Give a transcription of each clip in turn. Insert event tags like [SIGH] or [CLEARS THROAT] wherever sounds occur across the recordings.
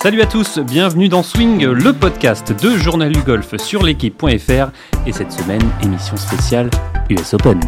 Salut à tous, bienvenue dans Swing, le podcast de Journal du Golf sur l'équipe.fr et cette semaine, émission spéciale US Open.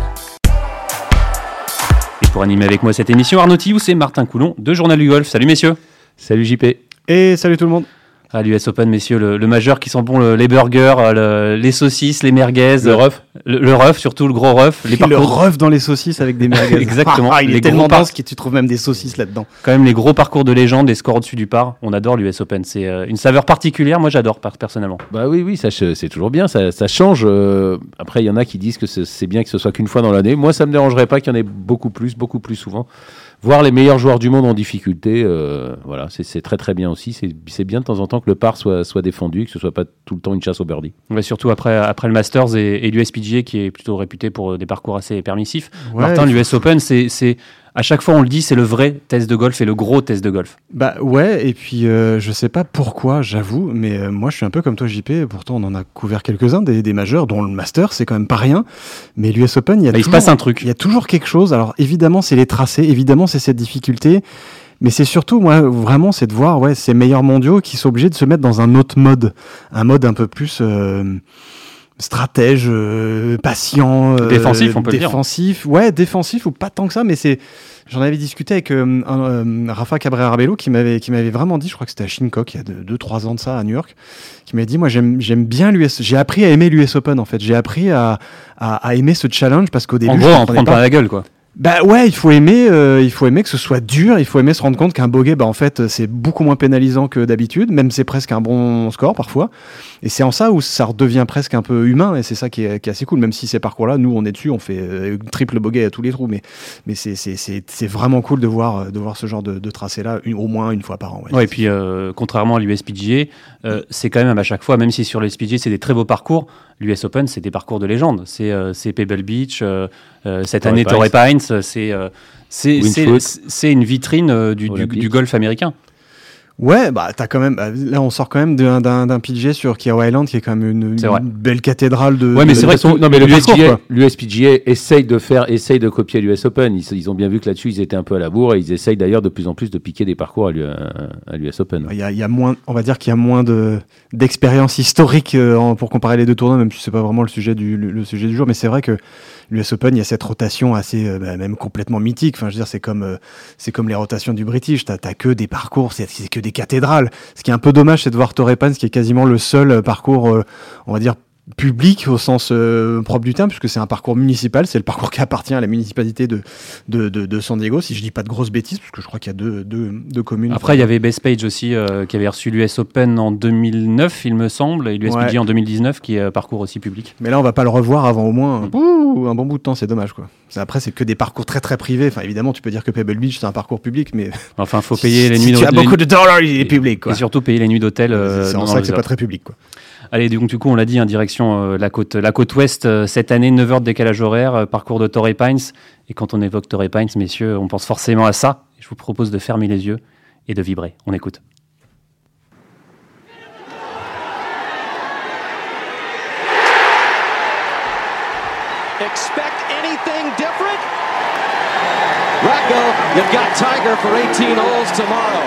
Et pour animer avec moi cette émission, Arnaud Thiou, c'est Martin Coulon de Journal du Golf. Salut messieurs Salut JP Et salut tout le monde à l'US Open, messieurs, le, majeur qui sent bon les burgers, euh, les saucisses, les merguez. Le ref. Le, le ref, surtout le gros ref. Les le ref dans les saucisses avec des merguez. [LAUGHS] Exactement. Ah, il est tellement dense que tu trouves même des saucisses là-dedans. Quand même les gros parcours de légende, des scores au-dessus du par. On adore l'US Open. C'est euh, une saveur particulière. Moi, j'adore personnellement. Bah oui, oui, ça c'est toujours bien. Ça, ça change. Euh, après, il y en a qui disent que c'est bien que ce soit qu'une fois dans l'année. Moi, ça me dérangerait pas qu'il y en ait beaucoup plus, beaucoup plus souvent voir les meilleurs joueurs du monde en difficulté, euh, voilà, c'est très très bien aussi. C'est bien de temps en temps que le par soit, soit défendu, que ce soit pas tout le temps une chasse au birdie. Ouais, surtout après, après le Masters et, et l'USPGA qui est plutôt réputé pour des parcours assez permissifs. Martin, l'US Open, c'est à chaque fois on le dit, c'est le vrai test de golf et le gros test de golf. Bah ouais, et puis euh, je sais pas pourquoi, j'avoue, mais euh, moi je suis un peu comme toi JP, pourtant on en a couvert quelques-uns des, majeurs, dont le Master, c'est quand même pas rien, mais l'US Open, il y a bah, il se passe un truc. Il y a toujours quelque chose, alors évidemment c'est les tracés, évidemment c'est cette difficulté, mais c'est surtout, moi, vraiment, c'est de voir ouais, ces meilleurs mondiaux qui sont obligés de se mettre dans un autre mode, un mode un peu plus... Euh, stratège, euh, patient, euh, défensif, on peut défensif, ouais, défensif ou pas tant que ça, mais c'est. J'en avais discuté avec euh, Rafa Cabrera Bello qui m'avait qui m'avait vraiment dit, je crois que c'était à Shinnecock il y a 2-3 ans de ça à New York, qui m'avait dit moi j'aime bien l'US, j'ai appris à aimer l'US Open en fait, j'ai appris à, à, aimer ce challenge parce qu'au début en gros, on prend pas la gueule quoi. Bah ouais, il faut aimer, euh, il faut aimer que ce soit dur, il faut aimer se rendre compte qu'un bogey, bah en fait, c'est beaucoup moins pénalisant que d'habitude, même c'est presque un bon score parfois. Et c'est en ça où ça redevient presque un peu humain, et c'est ça qui est, assez cool. Même si ces parcours-là, nous, on est dessus, on fait euh, triple bogey à tous les trous, mais c'est vraiment cool de voir ce genre de, tracé-là au moins une fois par an. Ouais, et puis euh, contrairement à l'USPGA, c'est quand même à chaque fois, même si sur l'USPGA c'est des très beaux parcours, l'US Open c'est des parcours de légende. C'est Pebble Beach, cette année Torrey Pines euh, c'est une vitrine euh, du, du, golf américain. Ouais, bah t'as quand même. Bah, là, on sort quand même d'un PGA sur Kiawah Island, qui est quand même une, belle cathédrale de. Ouais, mais c'est vrai que non, mais l'USPGA essaye de faire, essaye de copier l'US Open. Ils, ont bien vu que là-dessus, ils étaient un peu à la bourre et ils essayent d'ailleurs de plus en plus de piquer des parcours à l'US Open. Il y, a, il y, a, moins, on va dire qu'il y a moins de d'expérience historique euh, pour comparer les deux tournois, même si c'est pas vraiment le sujet du le sujet du jour. Mais c'est vrai que l'US Open, il y a cette rotation assez, euh, bah, même complètement mythique. Enfin, je veux dire, c'est comme, euh, c'est comme les rotations du British. T'as, t'as que des parcours, c'est, que des cathédrales. Ce qui est un peu dommage, c'est de voir Torrey Pines, qui est quasiment le seul euh, parcours, on va dire, public au sens euh, propre du terme, puisque c'est un parcours municipal, c'est le parcours qui appartient à la municipalité de, de, de, San Diego, si je dis pas de grosses bêtises, parce que je crois qu'il y a deux, deux, deux communes. Après, il y avait Best Page aussi, euh, qui avait reçu l'US Open en 2009, il me semble, et l'USPG en 2019, qui est un parcours aussi public. Mais là, on va pas le revoir avant au moins un bon bout de temps, c'est dommage. quoi. Après, c'est que des parcours très très privés. Enfin, évidemment, tu peux dire que Pebble Beach, c'est un parcours public, mais. [LAUGHS] Enfin, faut payer les nuits [LAUGHS] d'hôtel. tu as beaucoup de dollars, il est public. Quoi. Et surtout payer les nuits d'hôtel. c'est en ça que c'est pas très public. quoi. Allez, du coup, on l'a dit, en hein, direction euh, la, côte, la côte ouest euh, cette année, 9 heures de décalage horaire, euh, parcours de Torrey Pines. Et quand on évoque Torrey Pines, messieurs, on pense forcément à ça. Je vous propose de fermer les yeux et de vibrer. On écoute. Expect anything different? Rocco, you've got Tiger for 18 holes tomorrow.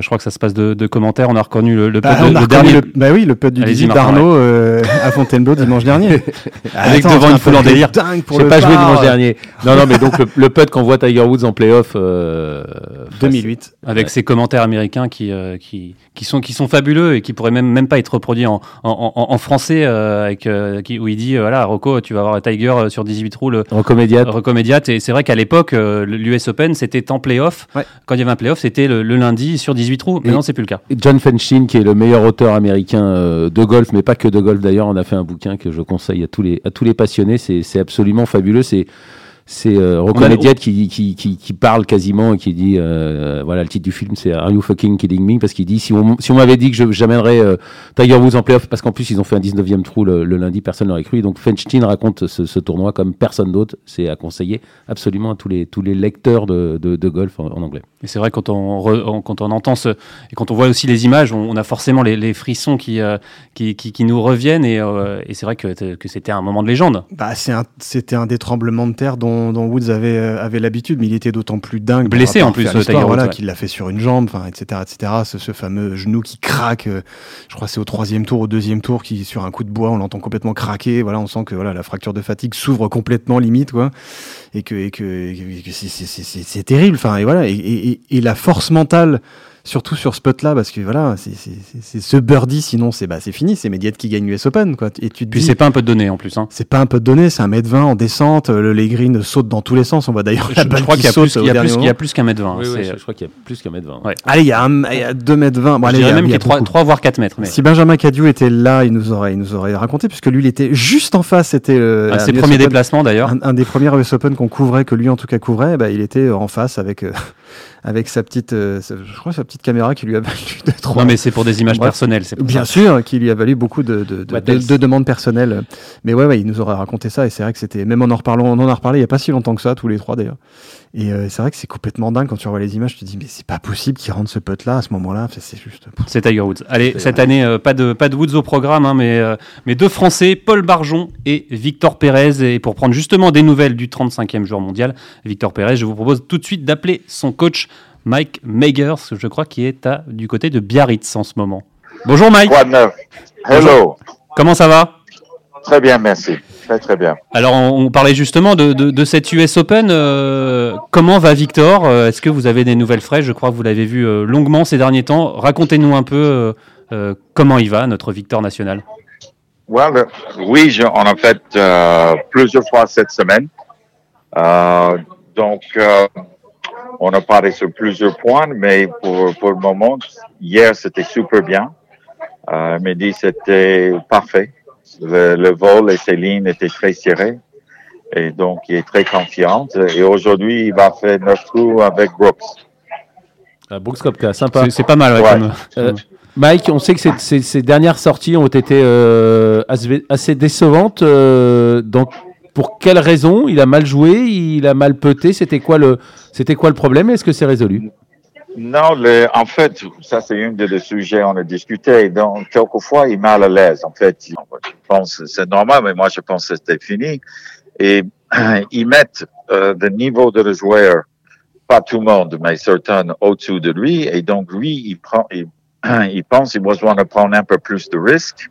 Je crois que ça se passe de, commentaires. On a reconnu le, le bah, de, dernier. bah oui, le putt du 18 d'Arnaud euh, à Fontainebleau dimanche dernier. [LAUGHS] Avec devant une foule en délire. J'ai pas joué dimanche dernier. Non, non, mais donc le, putt qu'on voit Tiger Woods en playoff. 2008. Euh, Avec ses commentaires américains qui, euh, qui, qui, sont, qui sont fabuleux et qui pourraient même, même pas être reproduits en, en, en, français, avec, qui, où il dit voilà, Rocco, tu vas voir Tiger sur 18 trous. Recomédiate. Et c'est vrai qu'à l'époque, l'US Open, c'était en playoff. Quand il y avait un playoff, c'était le, le lundi sur 18 18 trous. Mais non, c'est plus le cas. John Fenstein, qui est le meilleur auteur américain euh, de golf, mais pas que de golf d'ailleurs, on a fait un bouquin que je conseille à tous les, passionnés. C'est absolument fabuleux. C'est c'est euh, Rocco Mediate qui, qui, qui, qui, parle quasiment et qui dit euh, voilà le titre du film c'est Are you fucking kidding me? Parce qu'il dit si on, si on m'avait dit que j'amènerais euh, Tiger Woods en playoff parce qu'en plus ils ont fait un 19e trou le, lundi personne n'aurait cru. Donc Feinstein raconte ce, ce, tournoi comme personne d'autre. C'est à conseiller absolument à tous les tous les lecteurs de, de, de golf en, anglais. Et c'est vrai quand on, quand on entend ce et quand on voit aussi les images on, a forcément les, les frissons qui, euh, qui, qui, qui, nous reviennent. Et, et c'est vrai que, que c'était un moment de légende. Bah, c'était un, un des tremblements de terre dont dont, Woods avait, euh, avait l'habitude, mais il était d'autant plus dingue. Blessé en plus, Tiger voilà, qu'il l'a fait sur une jambe, etc., etc. Ce, fameux genou qui craque. Euh, je crois c'est au troisième tour, au deuxième tour, qui sur un coup de bois, on l'entend complètement craquer. Voilà, on sent que voilà la fracture de fatigue s'ouvre complètement limite, quoi, et que, et que, c'est terrible. Enfin, et voilà, et, et la force mentale surtout sur ce putt-là, parce que voilà, c'est ce birdie, sinon c'est bah, fini, c'est Mediate qui gagne l'US Open. Quoi. Et tu Puis c'est pas un peu de donné en plus. Hein. C'est pas un peu de donné, c'est un mètre 20 en descente, le, les greens sautent dans tous les sens. On voit d'ailleurs je, je, crois qu'il y a plus, il y a plus qu'un mètre 20. Oui, oui, je, crois qu'il y a plus qu'un mètre 20. Ouais. Allez, il y a, un, il y a 2 mètres 20. Bon, je dirais même qu'il y a 3, 3, voire 4 mètres. Mais... Si Benjamin Cadieu était là, il nous aurait, il nous aurait raconté, puisque lui, il était juste en face. C'était euh, ses premiers déplacements d'ailleurs. Un, un, des premiers US Open qu'on couvrait, que lui en tout cas couvrait, bah, il était en face avec. Euh, avec sa petite, euh, je crois sa petite caméra qui lui a valu de trois. Non, mais c'est pour des images personnelles, c'est Bien sûr, qui lui a valu beaucoup de, de, de, de, demandes personnelles. Mais ouais, ouais, il nous aurait raconté ça et c'est vrai que c'était, même en en reparlant, on en a reparlé il y a pas si longtemps que ça, tous les trois d'ailleurs. Et euh, c'est vrai que c'est complètement dingue quand tu revois les images, tu te dis mais c'est pas possible qu'il rentre ce pote là à ce moment-là, c'est juste. C'est Tiger Woods. Allez, cette année euh, pas de pas de Woods au programme, hein, mais mais deux Français, Paul Barjon et Victor Pérez. Et pour prendre justement des nouvelles du 35e jour mondial, Victor Pérez, je vous propose tout de suite d'appeler son coach Mike Megers, je crois, qui est à, du côté de Biarritz en ce moment. Bonjour Mike. Hello. Comment ça va? Très bien, merci. Très très bien. Alors on, parlait justement de, de, cette US Open. Euh, comment va Victor euh, Est-ce que vous avez des nouvelles fraîches? Je crois que vous l'avez vu euh, longuement ces derniers temps. Racontez-nous un peu comment il va, notre Victor national. Well, oui, on a fait plusieurs fois cette semaine. donc, on a parlé sur plusieurs points, mais pour, pour le moment, hier, c'était super bien. Euh, midi, c'était parfait. Le, vol et ses lignes étaient très serrés. Et donc, il est très confiant. Et aujourd'hui, il va faire neuf coups avec Brooks. Ah, Brooks Kopka, sympa. C'est pas mal, ouais, euh, Mike, on sait que ces, ces, dernières sorties ont été euh, assez décevantes. Euh, donc, pour quelle raison? Il a mal joué, il a mal peté. C'était quoi le, c'était quoi le problème? Est-ce que c'est résolu? Non, le, en fait, ça c'est un des sujets on a discuté. Donc quelquefois il est mal à l'aise. En fait, je pense c'est normal, mais moi je pense que c'était fini. Et [CLEARS THROAT] ils mettent euh, le niveau de le joueur, pas tout le monde, mais certains au-dessus de lui. Et donc lui, il prend, il, [CLEARS THROAT] il pense qu'il a besoin de prendre un peu plus de risques.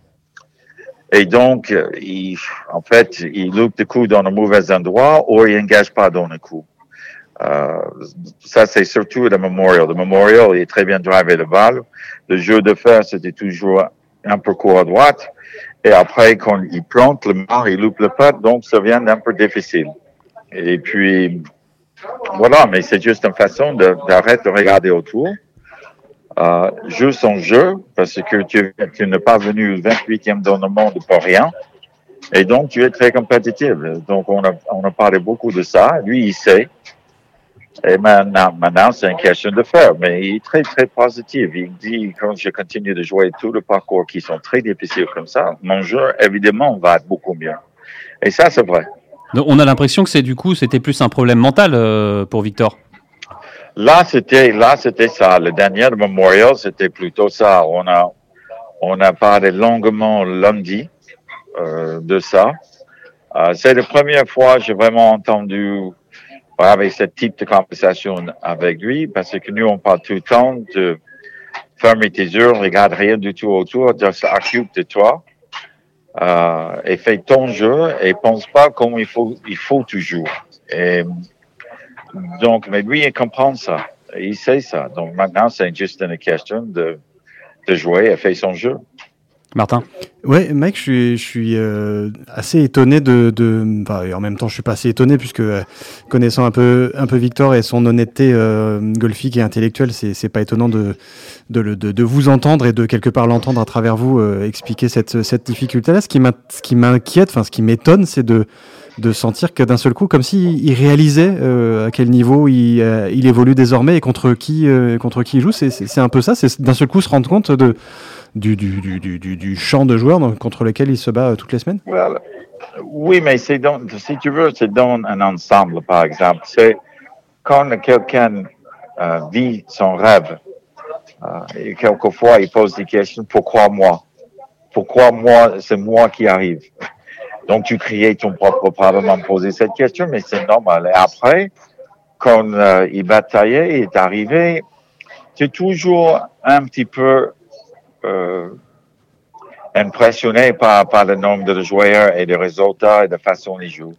Et donc, il, en fait, il loupe des coups dans le mauvais endroit ou il n'engage pas dans le coup. Euh, ça, c'est surtout le Memorial. Le Memorial, il est très bien drivé le balle. Le jeu de fer, c'était toujours un peu court à droite. Et après, quand il plante le mar, il loupe le putt, donc ça vient un peu difficile. Et puis, voilà, mais c'est juste une façon d'arrêter de, regarder autour. Euh, joue son jeu, parce que tu, n'es pas venu 28e dans le monde pour rien. Et donc, tu es très compétitif. Donc, on a parlé beaucoup de ça. Lui, il sait. Et maintenant, maintenant c'est une question de faire. Mais il est très, très positif. Il dit, quand je continue de jouer tous les parcours qui sont très difficiles comme ça, mon jeu, évidemment, va être beaucoup mieux. Et ça, c'est vrai. on a l'impression que c'est du coup, c'était plus un problème mental euh, pour Victor. Là, c'était, là, c'était ça. Le dernier Memorial, c'était plutôt ça. On a, on a parlé longuement lundi euh, de ça. Euh, c'est la première fois que j'ai vraiment entendu avec ce type de conversation avec lui, parce que nous, on parle tout le temps de fermer tes yeux, regarde rien du tout autour, de s'occupe de toi, euh, et fais ton jeu, et pense pas comme il faut, il faut toujours. Et donc, mais lui, il comprend ça. Il sait ça. Donc maintenant, c'est juste une question de, de jouer et faire son jeu. Martin Ouais, Mike, je suis, je suis euh, assez étonné de. de enfin, en même temps, je suis pas assez étonné, puisque euh, connaissant un peu, un peu Victor et son honnêteté euh, golfique et intellectuelle, c'est pas étonnant de, de, de, de, vous entendre et de quelque part l'entendre à travers vous euh, expliquer cette, cette difficulté-là. Ce qui m'inquiète, enfin, ce qui m'étonne, c'est de de sentir que d'un seul coup, comme s'il il réalisait euh, à quel niveau il, il, évolue désormais et contre qui, contre qui il joue. C'est un peu ça, c'est d'un seul coup se rendre compte de, du, du, du, du, champ de joueurs contre lequel il se bat toutes les semaines. oui, mais c'est si tu veux, c'est dans un ensemble, par exemple. C'est quand quelqu'un vit son rêve, et quelquefois il pose des questions, pourquoi moi? Pourquoi moi, c'est moi qui arrive? Donc, tu crées ton propre me poser cette question, mais c'est normal. Et après, quand euh, il bataillait, il est arrivé, es toujours un petit peu euh, impressionné par, par le nombre de joueurs et des résultats et de façon ils jouent.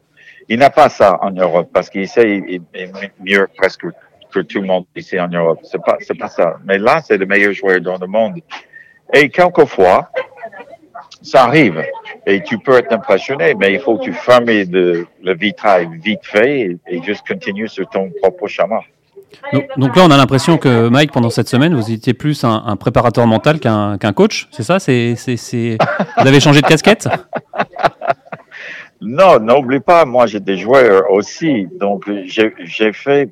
Il n'a pas ça en Europe parce qu'il sait il, est mieux presque que tout le monde ici en Europe. C'est pas, c'est pas ça. Mais là, c'est le meilleur joueur dans le monde. Et quelquefois, ça arrive. Et tu peux être impressionné, mais il faut que tu fermes le, le vitrail vite fait et, juste continuer sur ton propre chemin. Donc, là, on a l'impression que Mike, pendant cette semaine, vous étiez plus un, préparateur mental qu'un coach, c'est ça? C'est, Vous avez changé de casquette? [LAUGHS] Non, n'oublie pas, moi j'ai des joueurs aussi. Donc j'ai fait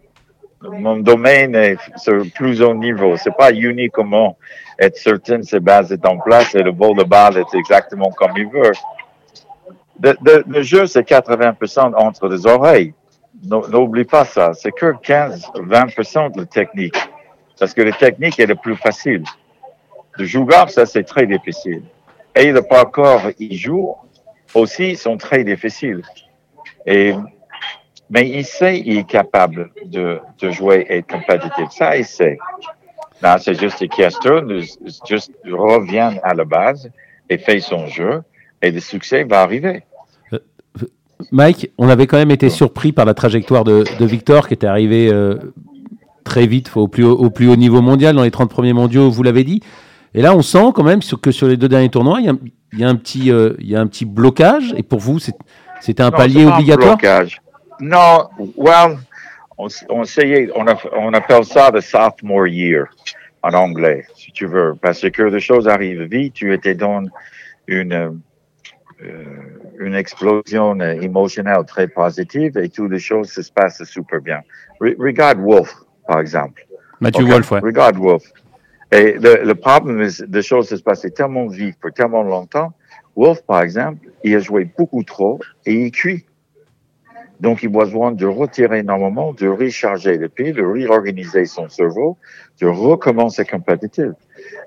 mon domaine est sur plus haut niveau. C'est pas unique comment être certain que base est en place et le vol de balle est exactement comme il veut. Le, jeu, c'est 80% entre les oreilles. N'oublie pas ça. C'est que 15-20% de la technique. Parce que la technique est le plus facile. Le jouer, ça, c'est très difficile. Et le parcours, il joue aussi, sont très difficiles. Et mais il sait, il est capable de, de jouer et être compétitif. Ça, il sait. Là, c'est juste une question juste revient à la base et fait son jeu et le succès va arriver. Mike, on avait quand même été surpris par la trajectoire de, de Victor qui était arrivé euh, très vite au plus, haut, au plus haut niveau mondial dans les 30 premiers mondiaux, vous l'avez dit. Et là, on sent quand même que sur les deux derniers tournois, il y a, il y a un, petit, euh, il y a un petit blocage. Et pour vous, c'était un palier obligatoire blocage. Non, well, on, on, on, on appelle ça le sophomore year en anglais, si tu veux, parce que les choses arrivent vite. Tu étais dans une, une explosion émotionnelle très positive et toutes les choses se passent super bien. regarde Wolf, par exemple. Mathieu Wolf, ouais. Regarde Wolf. Et le, le problème, c'est que les choses se passent tellement vite pour tellement longtemps. Wolf, par exemple, il a joué beaucoup trop et il cuit. Donc, il a besoin de retirer énormément, de recharger le pied, de réorganiser son cerveau, de recommencer compétitif.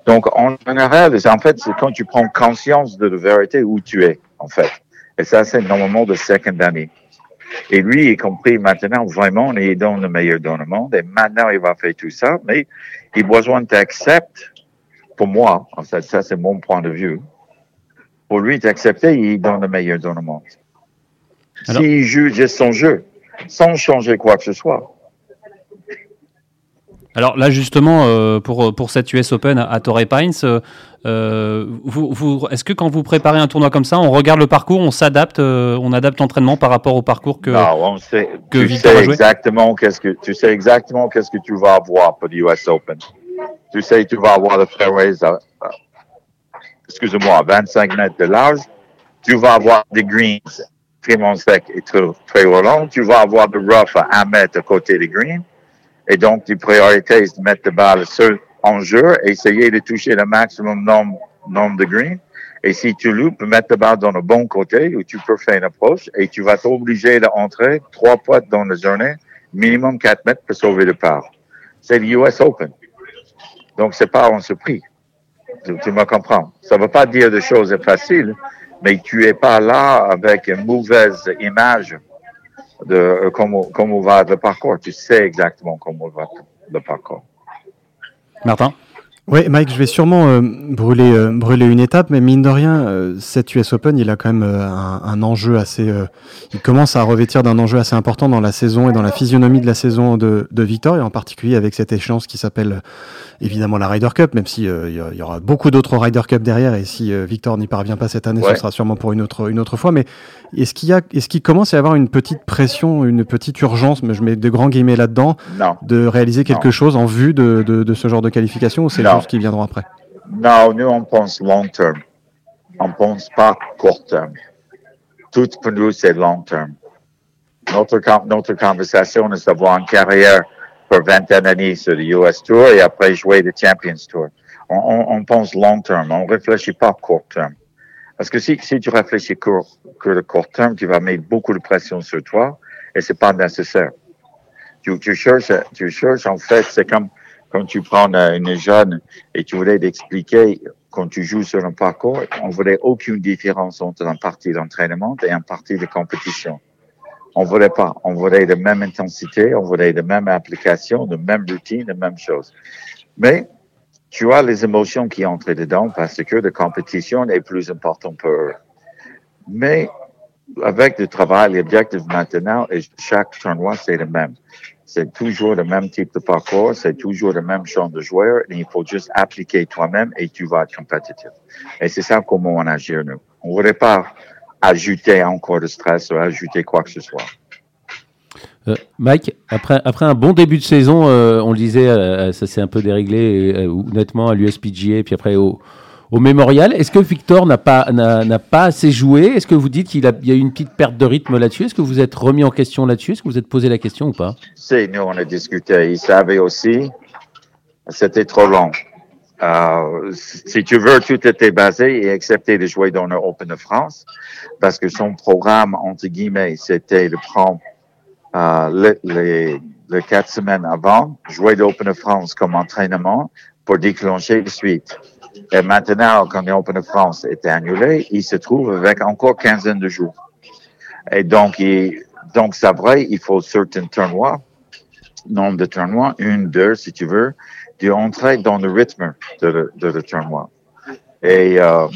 Donc, en général, en fait, c'est quand tu prends conscience de la vérité où tu es, en fait. Et ça, c'est normalement de second année. Et lui, il compris maintenant, vraiment, il est dans le meilleur dans le monde. Et maintenant, il va faire tout ça. Mais il a besoin d'accepter, pour moi, en fait, ça, c'est mon point de vue. Pour lui, d'accepter, il est dans le meilleur dans le monde. S'il joue juste son jeu, sans changer quoi que ce soit. Alors là justement euh, pour pour cette US Open à, Torrey Pines, euh, euh, vous, vous est-ce que quand vous préparez un tournoi comme ça, on regarde le parcours, on s'adapte, on adapte l'entraînement par rapport au parcours que non, on sait, que tu sais exactement qu'est-ce que tu sais exactement qu'est-ce que tu vas avoir pour le US Open. Tu sais tu vas avoir le fairways, excusez-moi, 25 mètres de large. Tu vas avoir des greens très sec et très, très long, tu vas avoir de rough à 1 mètre à côté des greens. Et donc, tu priorises de mettre la balle en jeu essayer de toucher le maximum nombre, nombre de greens. Et si tu loupes, mettre la balle dans le bon côté où tu peux faire une approche et tu vas t'obliger d'entrer trois fois dans la journée, minimum 4 mètres pour sauver le par. C'est le US Open. Donc, c'est pas un surprise. Tu, tu me comprends. Ça veut pas dire des choses faciles, mais tu es pas là avec une mauvaise image de euh, comment, comment va le parcours. Tu sais exactement comment va le parcours. Martin? Oui, Mike, je vais sûrement euh, brûler, euh, brûler une étape, mais mine de rien, euh, cet US Open, il a quand même un, un, enjeu assez. il commence à revêtir d'un enjeu assez important dans la saison et dans la physionomie de la saison de, de Victor, et en particulier avec cette échéance qui s'appelle évidemment la Ryder Cup, même si il y, aura beaucoup d'autres Ryder Cup derrière, et si Victor n'y parvient pas cette année, ce sera sûrement pour une autre, une autre fois. Mais est-ce qu'il y a, est-ce qu'il commence à y avoir une petite pression, une petite urgence, mais je mets de grands guillemets là-dedans, de réaliser quelque chose en vue de, de, de, ce genre de qualification, ou c'est qui viendront après Non, nous, on pense long terme. On ne pense pas court terme. Tout pour nous, c'est long terme. Notre, notre conversation est d'avoir une carrière pour 20 années sur le US Tour et après jouer le Champions Tour. On, on, pense long terme. On ne réfléchit pas court terme. Parce que si, si tu réfléchis court, que le court terme, tu vas mettre beaucoup de pression sur toi et c'est pas nécessaire. Tu, tu cherches, tu cherches, en fait, c'est comme quand tu prends une jeune et tu voulais l'expliquer quand tu joues sur un parcours, on voulait aucune différence entre un partie d'entraînement et un partie de compétition. On voulait pas. On voulait de même intensité, on voulait de même application, de même routine, de même chose. Mais tu as les émotions qui entrent dedans parce que la compétition est plus importante pour eux. Mais avec le travail, l'objectif maintenant, et chaque tournoi, c'est le même. C'est toujours le même type de parcours, c'est toujours le même champ de joueurs, il faut juste appliquer toi-même et tu vas être compétitif. Et c'est ça comment on agit nous. On ne voudrait pas ajouter encore de stress ou ajouter quoi que ce soit. Euh, Mike, après, après un bon début de saison, euh, on le disait, euh, ça s'est un peu déréglé, honnêtement, à l'USPGA, puis après au, au Mémorial. Est-ce que Victor n'a pas, n'a, pas assez joué? Est-ce que vous dites qu'il y a eu une petite perte de rythme là-dessus? Est-ce que vous êtes remis en question là-dessus? Est-ce que vous êtes posé la question ou pas? C'est nous, on a discuté. Il savait aussi, c'était trop long. si tu veux, tout était basé et accepté de jouer dans le Open de France parce que son programme, entre guillemets, c'était de prendre euh, les, les, quatre semaines avant, jouer l'Open de France comme entraînement pour déclencher la suite. Et maintenant, quand l'Open de France était annulé, il se trouve avec encore quinzaine de jours. Et donc, donc c'est vrai, il faut certains tournois, nombre de tournois, une, deux, si tu veux, d'entrer dans le rythme de le, de le tournoi. Et euh,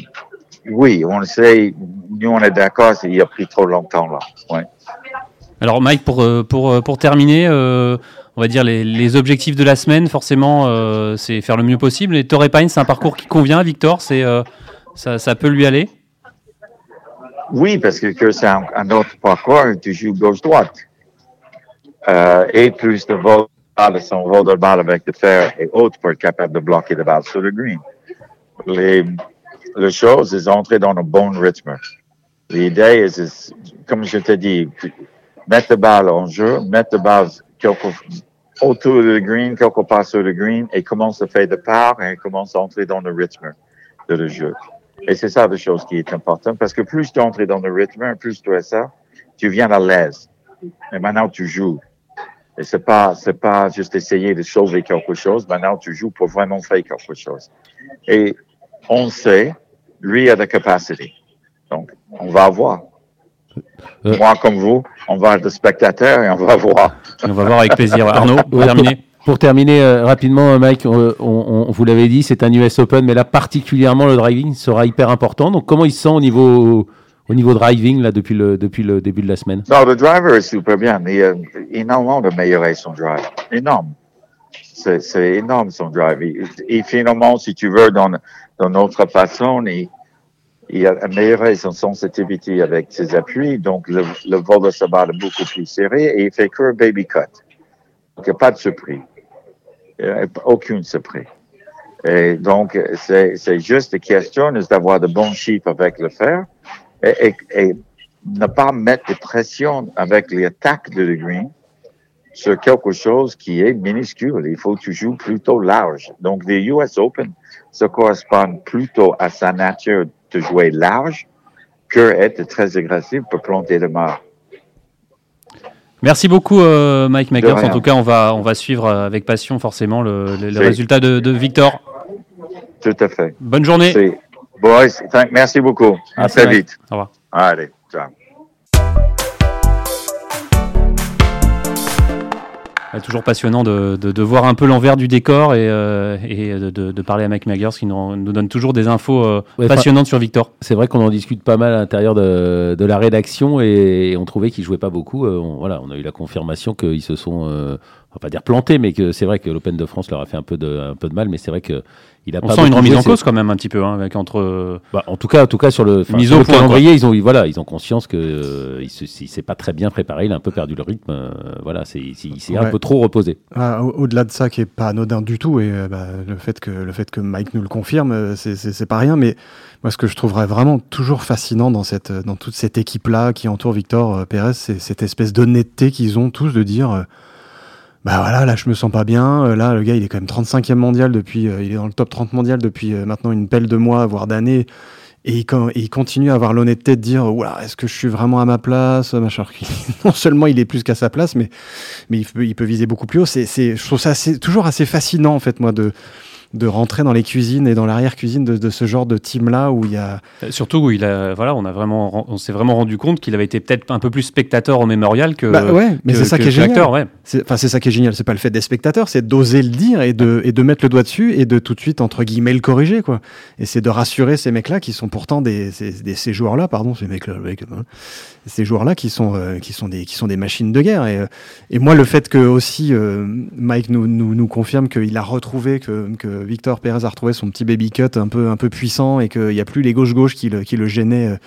oui, on sait, nous on est d'accord, il a pris trop longtemps là. Ouais. Alors Mike, pour, euh, pour, euh, pour terminer, on va dire les, objectifs de la semaine, forcément, c'est faire le mieux possible. Et Torrey Pine, c'est un parcours qui convient Victor, c'est, ça, ça, peut lui aller? Oui, parce que, c'est un, autre parcours, tu joues gauche-droite. et plus de vol son vol de balle avec le fer et autres pour être capable de bloquer la balle sur le green. Les, les choses, c'est entrer dans un bon rythme. L'idée, est, comme je te dis, mettre la balle en jeu, mettre la balle quelque, autour du green, quelque part sur le green, et commence à faire de part et commence à entrer dans le rythme de le jeu. Et c'est ça la chose qui est importante, parce que plus tu entres dans le rythme, plus tu es ça, tu viens à l'aise. Et maintenant, tu joues. Et c'est pas, c'est pas juste essayer de sauver quelque chose. Maintenant, tu joues pour vraiment faire quelque chose. Et on sait, lui a la capacité. Donc, on va voir. Euh, Moi, comme vous, on va être des spectateurs et on va voir. on va voir avec plaisir. [LAUGHS] Arnaud, pour terminer. Pour terminer euh, rapidement, euh, Mike, on, vous l'avez dit, c'est un US Open, mais là particulièrement le driving sera hyper important. Donc comment il se sent au niveau au niveau driving là depuis le depuis le début de la semaine? Non, le driver est super bien. Il a énormément d'améliorer son drive, énorme. C'est énorme son drive. Et, finalement, si tu veux, dans dans notre façon, il, il a amélioré son sensitivité avec ses appuis, donc le, le vol de sa balle est beaucoup plus serré et il fait que un baby cut. Donc, pas de surprise. aucune surprise. Et donc, c'est juste une question d'avoir de bons chiffres avec le fer et, et, ne pas mettre de pression avec les attaques de green sur quelque chose qui est minuscule. Il faut toujours plutôt large. Donc, les US Open se correspondent plutôt à sa nature de jouer large que être très agressif pour planter le mort. Merci beaucoup, euh, Mike Makers. En tout cas, on va, on va suivre euh, avec passion forcément le, le, résultat de, de, Victor. Tout à fait. Bonne journée. Boys, merci beaucoup. À très vite. Au revoir. Allez, ciao. Toujours passionnant de, de, de, voir un peu l'envers du décor et, euh, et de, de, parler à Mike Maggers qui nous, nous, donne toujours des infos euh, passionnantes sur Victor. C'est vrai qu'on en discute pas mal à l'intérieur de, la rédaction et, on trouvait qu'il jouait pas beaucoup. Euh, on, voilà, on a eu la confirmation qu'ils se sont, on va pas dire plantés, mais que c'est vrai que l'Open de France leur a fait un peu de, un peu de mal. Mais c'est vrai que on sent une remise en cause quand même un petit peu, hein, avec entre. Bah, en tout cas, en tout cas sur le, mise au calendrier, ils ont, voilà, ils ont conscience que euh, il, s'est pas très bien préparé, il a un peu perdu le rythme. Euh, voilà, c'est, il s'est un peu trop reposé. Ah, au-delà de ça, qui est pas anodin du tout, et euh, bah, le fait que le fait que Mike nous le confirme, c'est pas rien. Mais moi, ce que je trouverais vraiment toujours fascinant dans cette, dans toute cette équipe-là qui entoure Victor Pérez, c'est cette espèce d'honnêteté qu'ils ont tous de dire bah voilà, là je me sens pas bien. Euh, là, le gars, il est quand même 35e mondial depuis, euh, il est dans le top 30 mondial depuis euh, maintenant une pelle de mois, voire d'années. Et il, continue à avoir l'honnêteté de dire, voilà, est-ce que je suis vraiment à ma place, machin. [LAUGHS] non seulement il est plus qu'à sa place, mais, mais il, peut, il peut viser beaucoup plus haut. C'est, je trouve ça toujours assez fascinant, en fait, moi, de, de rentrer dans les cuisines et dans l'arrière-cuisine de, ce genre de team-là où il y a. Euh, surtout où il a, voilà, on a vraiment, on s'est vraiment rendu compte qu'il avait été peut-être un peu plus spectateur au mémorial que. Bah ouais, mais c'est ça qui est génial. Enfin, c'est ça qui est génial. C'est pas le fait des spectateurs, c'est d'oser le dire et de, et de mettre le doigt dessus et de tout de suite entre guillemets le corriger, quoi. Et c'est de rassurer ces mecs-là qui sont pourtant des, ces, joueurs-là, pardon, ces mecs-là, hein. ces joueurs-là qui sont, euh, qui sont des, qui sont des machines de guerre. Et, euh, et moi, le fait que aussi Mike nous, nous, nous confirme qu'il a retrouvé que, que Victor Pérez a retrouvé son petit baby cut un peu, un peu puissant et qu'il n'y a plus les gauches-gauches qui le, qui le gênaient euh,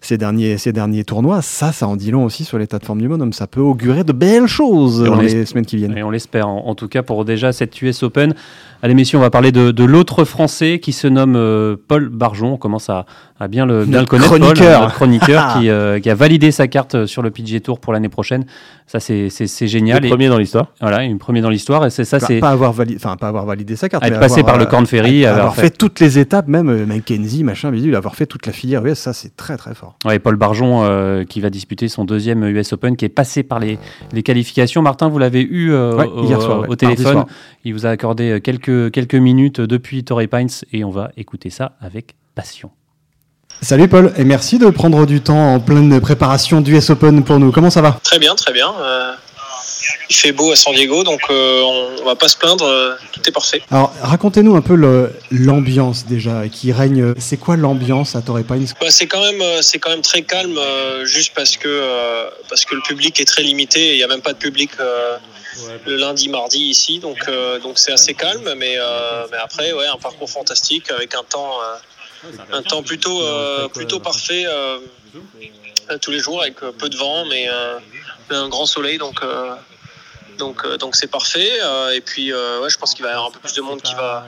ces, derniers, ces derniers tournois, ça, ça en dit long aussi sur l'état de forme du bonhomme. Ça peut augurer de belles choses dans les semaines qui viennent. Et on l'espère, en, tout cas pour déjà cette US Open. À l'émission, on va parler de, de l'autre Français qui se nomme euh, Paul Barjon. On commence à, à bien, le, bien le connaître. Chroniqueur. Paul, chroniqueur qui, [LAUGHS] euh, qui, a validé sa carte sur le PGA Tour pour l'année prochaine. Ça, c'est génial. Le premier dans l'histoire. Voilà, une premier dans l'histoire. Et c'est ça, c'est. Pas avoir validé, enfin, pas avoir validé sa carte. Être passé par le Corn Ferry. Avoir, fait... toutes les étapes, même Mackenzie, machin, bidule, avoir fait toute la filière US, ça, c'est très, très fort. Ouais, Paul Barjon euh, qui va disputer son deuxième US Open, qui est passé par les, les qualifications. Martin, vous l'avez eu euh, hier soir, au téléphone. Il vous a accordé euh, quelques, quelques minutes depuis Torrey Pines et on va écouter ça avec passion. Salut Paul, et merci de prendre du temps en pleine préparation du US Open pour nous. Comment ça va? Très bien, très bien il fait beau à San Diego, donc euh, on, va pas se plaindre, euh, tout est parfait. Alors racontez-nous un peu l'ambiance déjà qui règne. C'est quoi l'ambiance à Torrey Pines? Bah, C'est quand même euh, c'est quand même très calme, juste parce que parce que le public est très limité. Il n'y a même pas de public le lundi, mardi ici, donc donc c'est assez calme, mais mais après ouais un parcours fantastique avec un temps un temps plutôt plutôt parfait tous les jours avec peu de vent, mais un grand soleil, donc donc euh, donc c'est parfait. Euh, et puis euh, ouais, je pense qu'il va y avoir un peu plus de monde qui va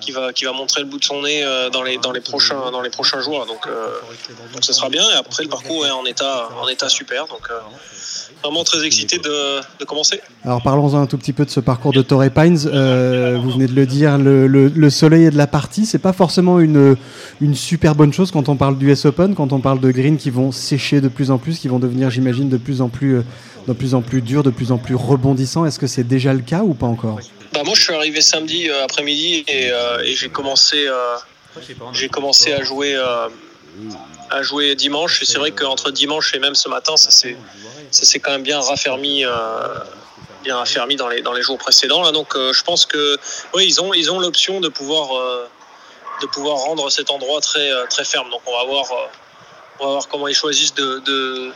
qui va qui va montrer le bout de son nez dans les dans les prochains dans les prochains jours. Donc donc ce sera bien. Et après le parcours est en état en état super. Donc vraiment très excité de, de commencer. Alors parlons un tout petit peu de ce parcours de Torrey Pines. vous venez de le dire, le, le, soleil est de la partie. C'est pas forcément une, une super bonne chose quand on parle du US Open, quand on parle de greens qui vont sécher de plus en plus, qui vont devenir, j'imagine, de plus en plus de plus en plus dur, de plus en plus Est-ce que c'est déjà le cas ou pas encore? Bah Moi, je suis arrivé samedi euh, après-midi et, euh, j'ai commencé, euh, j'ai commencé à jouer, à jouer dimanche. Et c'est vrai qu'entre dimanche et même ce matin, ça s'est quand même bien raffermi. bien raffermi dans les, dans les jours précédents. Là. Donc je pense que oui, ils ont, ils ont l'option de pouvoir, de pouvoir rendre cet endroit très, très ferme. Donc on va voir, on va voir comment ils choisissent de,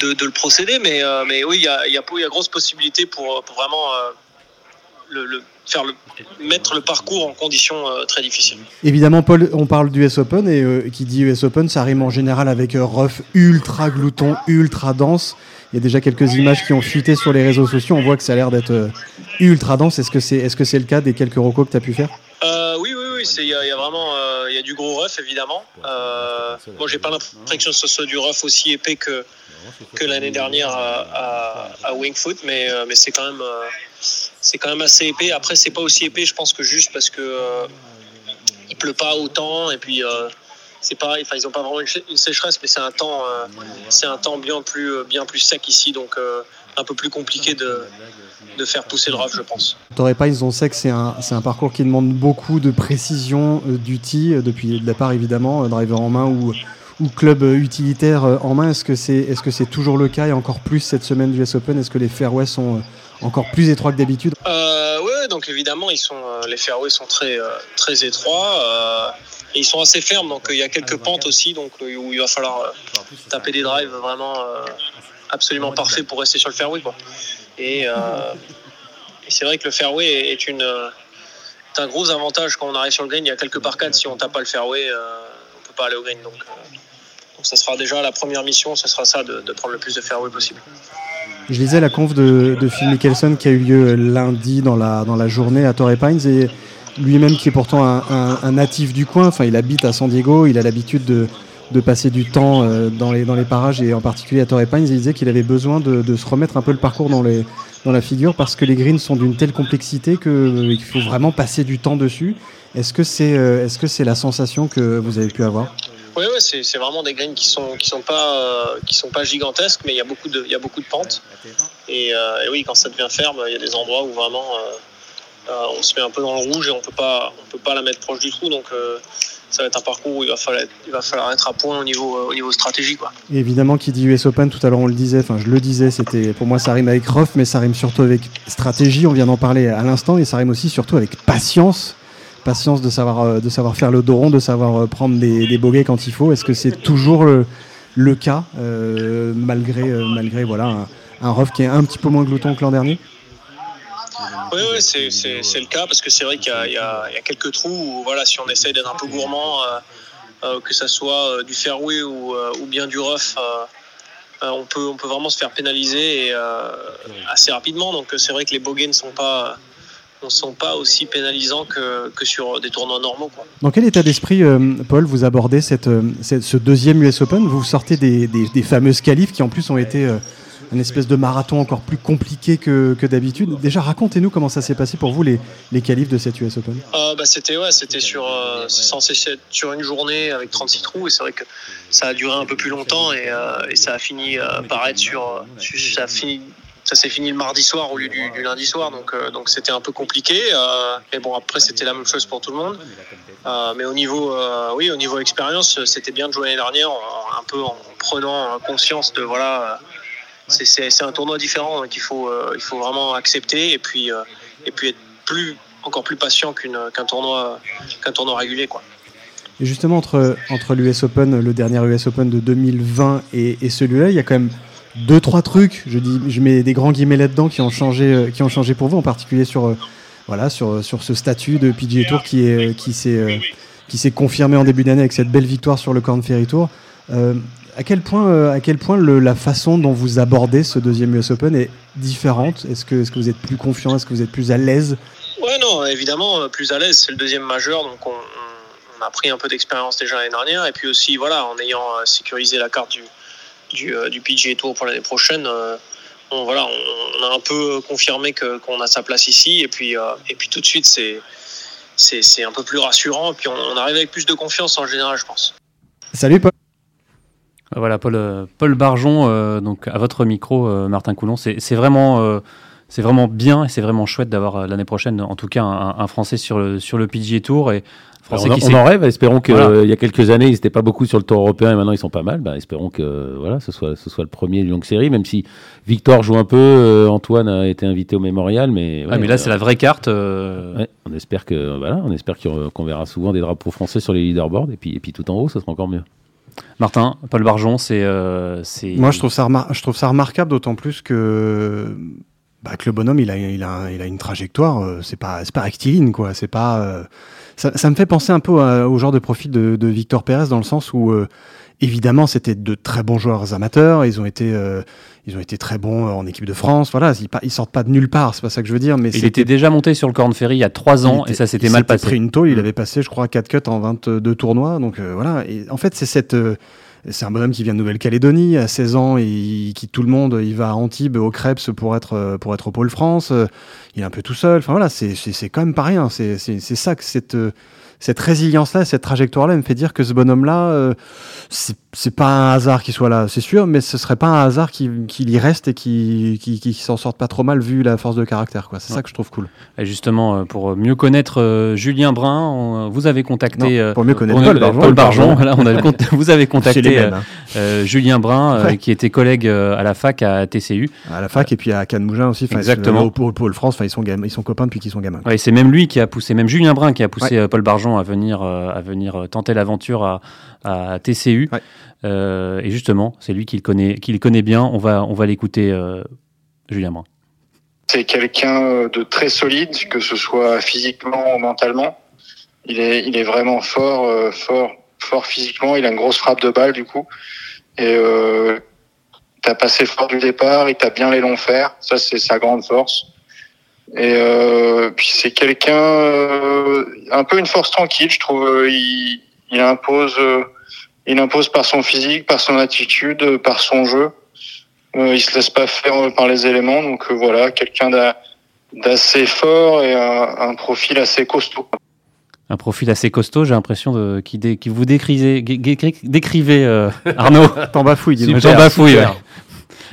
le procéder. Mais, euh, mais oui, il y a, y, a, grosse possibilité pour, vraiment euh, le, faire le, mettre le parcours en conditions euh, très difficiles. Évidemment, Paul, on parle du US Open et qui dit US Open, ça rime en général avec rough ultra glouton, ultra dense. Il y a déjà quelques images qui ont fuité sur les réseaux sociaux. On voit que ça a l'air d'être ultra dense. Est-ce que c'est est -ce c'est le cas des quelques recos que tu as pu faire? Oui, oui, oui. Il y, a vraiment il y a du gros rough, évidemment. moi, j'ai pas l'impression que ce soit du rough aussi épais que, que l'année dernière à, à, Wingfoot, mais, euh, mais c'est quand même euh, c'est quand même assez épais. Après, c'est pas aussi épais, je pense que juste parce que euh, il pleut pas autant et puis c'est pareil. Enfin, ils ont pas vraiment une, sécheresse, mais c'est un temps c'est un temps bien plus bien plus sec ici, donc un peu plus compliqué de, de faire pousser le rough, je pense. T'aurais pas, ils ont sait que c'est un, un, parcours qui demande beaucoup de précision du tee, depuis le départ évidemment, driver en main ou ou club euh, utilitaire euh, en main. Est-ce que c'est est -ce c'est toujours le cas et encore plus cette semaine du US Open? Est-ce que les fairways sont euh, encore plus étroits que d'habitude? Oui, donc évidemment, ils sont, les fairways sont très, très étroits. et ils sont assez fermes, donc il y a quelques pentes aussi, donc où il va falloir taper des drives vraiment absolument parfaits pour rester sur le fairway. Quoi. [LAUGHS] Et, c'est vrai que le fairway est, une, un gros avantage quand on arrive sur le green. Il y a quelques parcades, si on tape pas le fairway, on peut pas aller au green. Donc, donc ça sera déjà la première mission, ce sera ça, de, prendre le plus de fairway possible. Je lisais la conf de, Phil Mickelson qui a eu lieu lundi dans la, dans la journée à Torrey Pines et lui-même qui est pourtant un, natif du coin, enfin il habite à San Diego, il a l'habitude de, de, passer du temps euh, dans les, dans les parages et en particulier à Torrey Pines, il disait qu'il avait besoin de, se remettre un peu le parcours dans, les, dans la figure parce que les greens sont d'une telle complexité qu'il euh, faut vraiment passer du temps dessus. Est-ce que c'est euh, est -ce c'est la sensation que vous avez pu avoir? Oui, ouais, c'est vraiment des greens qui sont qui sont pas euh, qui sont pas gigantesques, mais il y a beaucoup de il y a beaucoup de pentes. Et, euh, et, oui, quand ça devient ferme, il y a des endroits où vraiment euh, on se met un peu dans le rouge et on peut pas, on peut pas la mettre proche du trou. Donc ça va être un parcours où il va falloir, il va falloir être à point au niveau, au niveau stratégie. Quoi. évidemment, qui dit US Open, tout à l'heure on le disait, enfin je le disais, c'était pour moi ça rime avec rough, mais ça rime surtout avec stratégie. On vient d'en parler à l'instant et ça rime aussi surtout avec patience patience de savoir, euh, de savoir faire le dos rond, de savoir euh, prendre des, des bogeys quand il faut. Est-ce que c'est toujours le, cas, euh, malgré, malgré voilà, un, un qui est un petit peu moins glouton que l'an dernier? Oui, c'est, le cas parce que c'est vrai qu'il y y a, quelques trous où voilà, si on essaye d'être un peu gourmand, que ce soit du fairway ou, bien du rough, on, peut, on peut vraiment se faire pénaliser assez rapidement. Donc c'est vrai que les bogeys ne sont pas, ne sont pas aussi pénalisants que, que sur des tournois normaux. Quoi. Dans quel état d'esprit, euh, Paul, vous abordez cette, euh, cette, ce deuxième US Open? Vous sortez des, des, des, fameuses qualifs qui en plus ont été euh, une espèce de marathon encore plus compliqué que, que d'habitude. Déjà, racontez-nous comment ça s'est passé pour vous les, les qualifs de cette US Open. bah, c'était ouais, c'était sur censé être sur une journée avec 36 trous et c'est vrai que ça a duré un peu plus longtemps et, et ça a fini par être sur, ça a fini ça s'est fini le mardi soir au lieu du, lundi soir, donc euh, donc c'était un peu compliqué. Euh, mais bon, après c'était la même chose pour tout le monde. Euh, mais au niveau, oui, au niveau expérience, c'était bien de jouer l'année dernière, un peu en prenant conscience de voilà, c'est un tournoi différent qu'il il faut il faut vraiment accepter et puis et puis être plus encore plus patient qu'un tournoi qu'un tournoi régulier quoi. Et justement entre entre l'US Open, le dernier US Open de 2020 et, et celui-là, il y a quand même deux trois trucs, je dis, je mets des grands guillemets là-dedans qui ont changé, euh, qui ont changé pour vous, en particulier sur, euh, voilà, sur, sur ce statut de PGA Tour qui est, qui s'est, euh, qui s'est confirmé en début d'année avec cette belle victoire sur le Corn Ferry Tour. à quel point, à quel point la façon dont vous abordez ce deuxième US Open est différente? Est-ce que, est-ce que vous êtes plus confiant? Est-ce que vous êtes plus à l'aise? Ouais, non, évidemment, plus à l'aise. C'est le deuxième majeur, donc on, on a pris un peu d'expérience déjà l'année dernière. Et puis aussi, voilà, en ayant sécurisé la carte du, du, euh, du PGA Tour pour l'année prochaine, euh, on, voilà, on, a un peu confirmé qu'on a sa place ici. Et puis, euh, et puis tout de suite, c'est c'est un peu plus rassurant. Et puis on, arrive avec plus de confiance en général, je pense. Salut Paul. Voilà, Paul, Paul Barjon, donc à votre micro, Martin Coulon. C'est vraiment, c'est vraiment bien et c'est vraiment chouette d'avoir l'année prochaine, en tout cas, un, un, Français sur le, sur le PGA Tour. Et on, en rêve, espérons qu'il il y a quelques années, ils n'étaient pas beaucoup sur le tour européen et maintenant ils sont pas mal. Bah, espérons que voilà, ce, soit, ce soit le premier longue série, même si Victor joue un peu, euh, Antoine a été invité au mémorial. Mais, mais là, c'est la vraie carte. Euh. on espère que voilà, on espère qu'on verra souvent des drapeaux français sur les leaderboards et puis, et puis tout en haut, ça sera encore mieux. Martin, Paul Barjon, c'est. Euh, Moi, je trouve ça, je trouve ça remarquable, d'autant plus que bah, que le bonhomme, il a, il a, il a une trajectoire, euh, c'est pas, c'est pas rectiligne, quoi. C'est pas, euh, ça, ça, me fait penser un peu au genre de profil de, de Victor Pérez dans le sens où, euh, évidemment, c'était de très bons joueurs amateurs. Ils ont été, ils ont été très bons en équipe de France. Voilà, ils, ils sortent pas de nulle part. C'est pas ça que je veux dire. Mais il était déjà monté sur le Corn Ferry il y a trois ans et ça s'était mal passé. Il pris une tôle. Il mm. avait passé, je crois, 4 cuts en 22 tournois. Donc voilà. Et en fait, c'est cette c'est un bonhomme qui vient de Nouvelle-Calédonie, à 16 ans, il quitte tout le monde, il va à Antibes, au Krebs pour être, pour être au Pôle France, il est un peu tout seul, enfin voilà, c'est quand même pas rien, c'est ça que cette, cette résilience-là, cette trajectoire-là me fait dire que ce bonhomme-là, euh, c'est pas un hasard qu'il soit là, c'est sûr, mais ce serait pas un hasard qu'il y reste et qu'il qui s'en sorte pas trop mal vu la force de caractère. C'est ça que je trouve cool. Et justement, euh, pour mieux connaître euh, Julien Brun, vous avez contacté. pour mieux connaître Paul, Paul Barjon. on a, vous avez contacté hein. Julien Brun, qui était collègue à la fac à TCU. À la fac et puis à Cannes Mougin aussi. Exactement. Au Pôle France, ils sont, ils sont copains depuis qu'ils sont gamins. Ouais, c'est même lui qui a poussé, même Julien Brun qui a poussé Paul Barjon à venir, euh, à venir tenter l'aventure à, à, TCU. Euh, et justement, c'est lui qui le connaît, qui le connaît bien. On va, on va l'écouter, euh, Julien Brun. C'est quelqu'un de très solide, que ce soit physiquement ou mentalement. Il est, il est vraiment fort, fort, fort physiquement. Il a une grosse frappe de balle du coup. Et euh, t'as passé fort du départ. Il t'a bien les longs fers. Ça, c'est sa grande force. Et euh, puis c'est quelqu'un euh, un peu une force tranquille, je trouve. Euh, il, il impose, euh, il impose par son physique, par son attitude, par son jeu. il se laisse pas faire par les éléments. Donc voilà, quelqu'un d'assez fort et un, un, profil assez costaud. Un profil assez costaud, j'ai l'impression de qui, dé, qui vous décrivez, décrivez euh, Arnaud. [LAUGHS] T'en bafouilles, dis T'en bafouilles.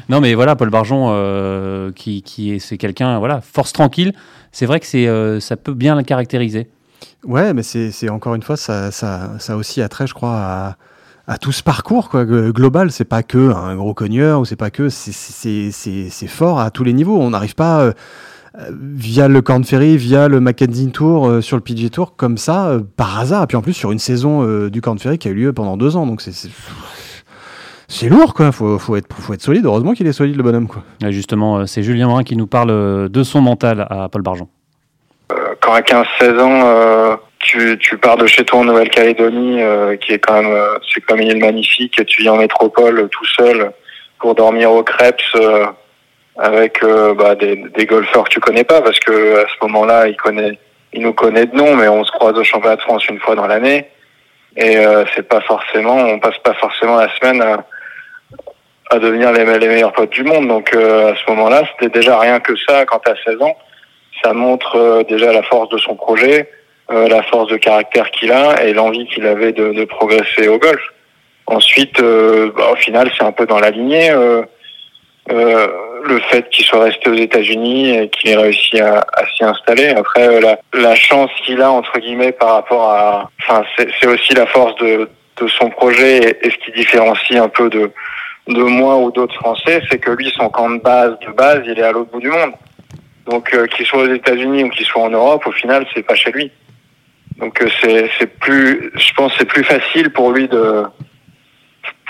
non, mais voilà, Paul Barjon, qui, qui est, c'est quelqu'un, voilà, force tranquille. C'est vrai que c'est, ça peut bien le caractériser. Ouais, mais c'est encore une fois, ça, ça, ça aussi je crois, à, tout ce parcours quoi, global. C'est pas que un gros cogneur ou c'est pas que c'est fort à tous les niveaux. On n'arrive pas euh, via le Corn Ferry, via le Mackenzie Tour euh, sur le PG Tour comme ça euh, par hasard. Et puis en plus sur une saison du Corn Ferry qui a eu lieu pendant deux ans. Donc c'est lourd quoi. Faut, faut être faut être solide. Heureusement qu'il est solide le bonhomme quoi. justement, c'est Julien Morin qui nous parle de son mental à Paul Barjon. Quand à 15-16 ans tu, tu pars de chez toi en Nouvelle-Calédonie, euh, qui est quand même, euh, c'est comme une île magnifique, et tu viens en métropole tout seul pour dormir au Crêpes euh, avec bah, des, des, golfeurs que tu connais pas, parce que à ce moment-là, il connaît, il nous connaît de nom, mais on se croise au championnat de France une fois dans l'année, et c'est pas forcément, on passe pas forcément la semaine à, à devenir les, les, meilleurs potes du monde. Donc à ce moment-là, c'était déjà rien que ça quand tu as 16 ans. Ça montre déjà la force de son projet euh, la force de caractère qu'il a et l'envie qu'il avait de, de, progresser au golf. Ensuite, euh, bah, au final, c'est un peu dans la lignée. Euh, euh le fait qu'il soit resté aux États-Unis et qu'il ait réussi à, à s'y installer. Après, la, la chance qu'il a entre guillemets par rapport à, enfin, c'est aussi la force de, de son projet et, et, ce qui différencie un peu de de moi ou d'autres Français, c'est que lui, son camp de base de base, il est à l'autre bout du monde. Donc, qu'il soit aux États-Unis ou qu'il soit en Europe, au final, c'est pas chez lui. Donc euh, c'est c'est plus, je pense c'est plus facile pour lui de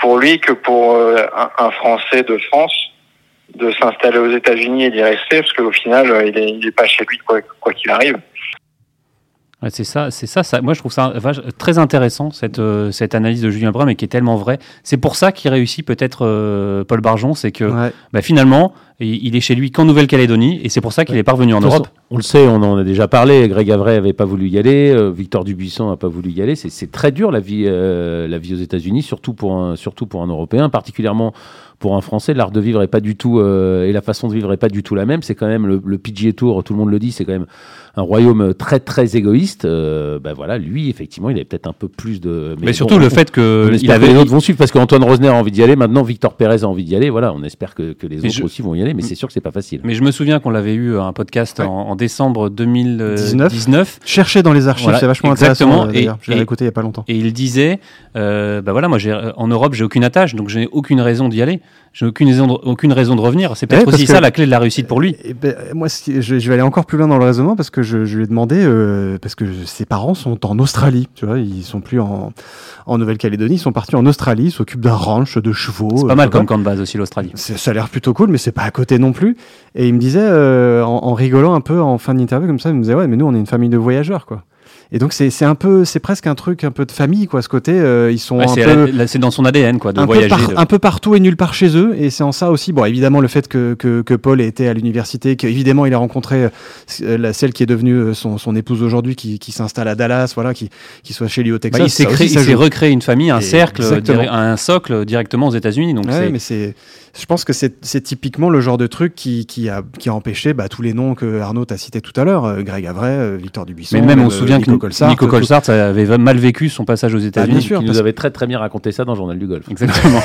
pour lui que pour euh, un, Français de France de s'installer aux États-Unis et d'y rester parce qu'au final euh, il est il est pas chez lui quoi qu'il arrive. C'est ça, c'est ça, ça. Moi, je trouve ça très intéressant cette cette analyse de Julien Brun, mais qui est tellement vrai. C'est pour ça qu'il réussit peut-être Paul Barjon, c'est que bah, finalement, il est chez lui qu'en Nouvelle-Calédonie, et c'est pour ça qu'il est parvenu en Europe. On le sait, on en a déjà parlé. Greg Avray n'avait pas voulu y aller, euh, Victor Dubuisson n'a pas voulu y aller. C'est très dur la vie, euh, la vie aux États-Unis, surtout pour un, surtout pour un Européen, particulièrement pour un Français. L'art de vivre est pas du tout euh, et la façon de vivre est pas du tout la même. C'est quand même le, le PGA Tour, tout le monde le dit, c'est quand même un royaume très très égoïste. ben voilà, lui effectivement, il avait peut-être un peu plus de. Mais, surtout le fait que il avait les autres vont suivre parce qu'Antoine Rosner a envie d'y aller. Maintenant, Victor Pérez a envie d'y aller. Voilà, on espère que, que les autres aussi vont y aller, mais c'est sûr que c'est pas facile. Mais je me souviens qu'on l'avait eu un podcast en, décembre 2019. Cherchez dans les archives, c'est vachement intéressant. Euh, et, je l'ai écouté il y a pas longtemps. Et il disait, euh, bah voilà, moi en Europe j'ai aucune attache, donc je n'ai aucune raison d'y aller. J'ai aucune raison, de, aucune raison de revenir. C'est peut-être aussi ça la clé de la réussite pour lui. Et ben, moi, je, vais aller encore plus loin dans le raisonnement parce que je, je lui ai demandé, euh, parce que ses parents sont en Australie, tu vois, ils sont plus en, en Nouvelle-Calédonie, ils sont partis en Australie, ils s'occupent d'un ranch de chevaux. C'est pas mal comme camp de base aussi l'Australie. Ça a l'air plutôt cool, mais c'est pas à côté non plus. Et il me disait, euh, en, en, rigolant un peu en fin d'interview comme ça, il me disait ouais, mais nous on est une famille de voyageurs quoi. Et donc c'est un peu, c'est presque un truc un peu de famille quoi. Ce côté, euh, ils sont peu, c'est dans son ADN quoi, de un voyager, peu un peu partout et nulle part chez eux. Et c'est en ça aussi. Bon, évidemment le fait que que, que Paul ait été à l'université, qu'évidemment il a rencontré euh, la celle qui est devenue euh, son, son épouse aujourd'hui, qui, qui s'installe à Dallas, voilà, qui qui soit chez lui au Texas. Bah, il s'est créé, il s'est recréé une famille, un cercle, un socle directement aux États-Unis. Donc ouais, mais c'est je pense que c'est typiquement le genre de truc qui, qui, a, qui a empêché bah, tous les noms que Arnaud t'a cités tout à l'heure, euh, Greg Avray, euh, Victor Dubuisson. Mais même on se souvient Nico que Colsart, Nico Colsart avait mal vécu son passage aux ah, États-Unis. bien sûr, il nous avait très très bien raconté ça dans le journal du golf. Exactement.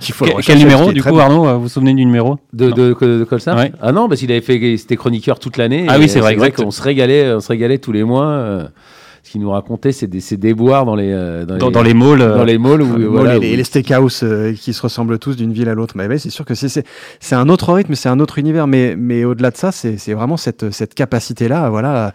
[LAUGHS] quel numéro du coup Arnaud Vous vous souvenez du numéro? De, de, de, Colsart? Ah non, parce qu'il avait fait, c'était chroniqueur toute l'année. Ah oui, c'est vrai. On se régalait, on se régalait tous les mois. Euh, ce qu'il nous racontait, c'est des, déboires dans les, euh, dans, les, malls. Dans les malls, où, et, les, steakhouse euh, qui se ressemblent tous d'une ville à l'autre. Mais c'est sûr que c'est un autre rythme, c'est un autre univers. Mais, mais au-delà de ça, c'est vraiment cette, cette capacité-là voilà, à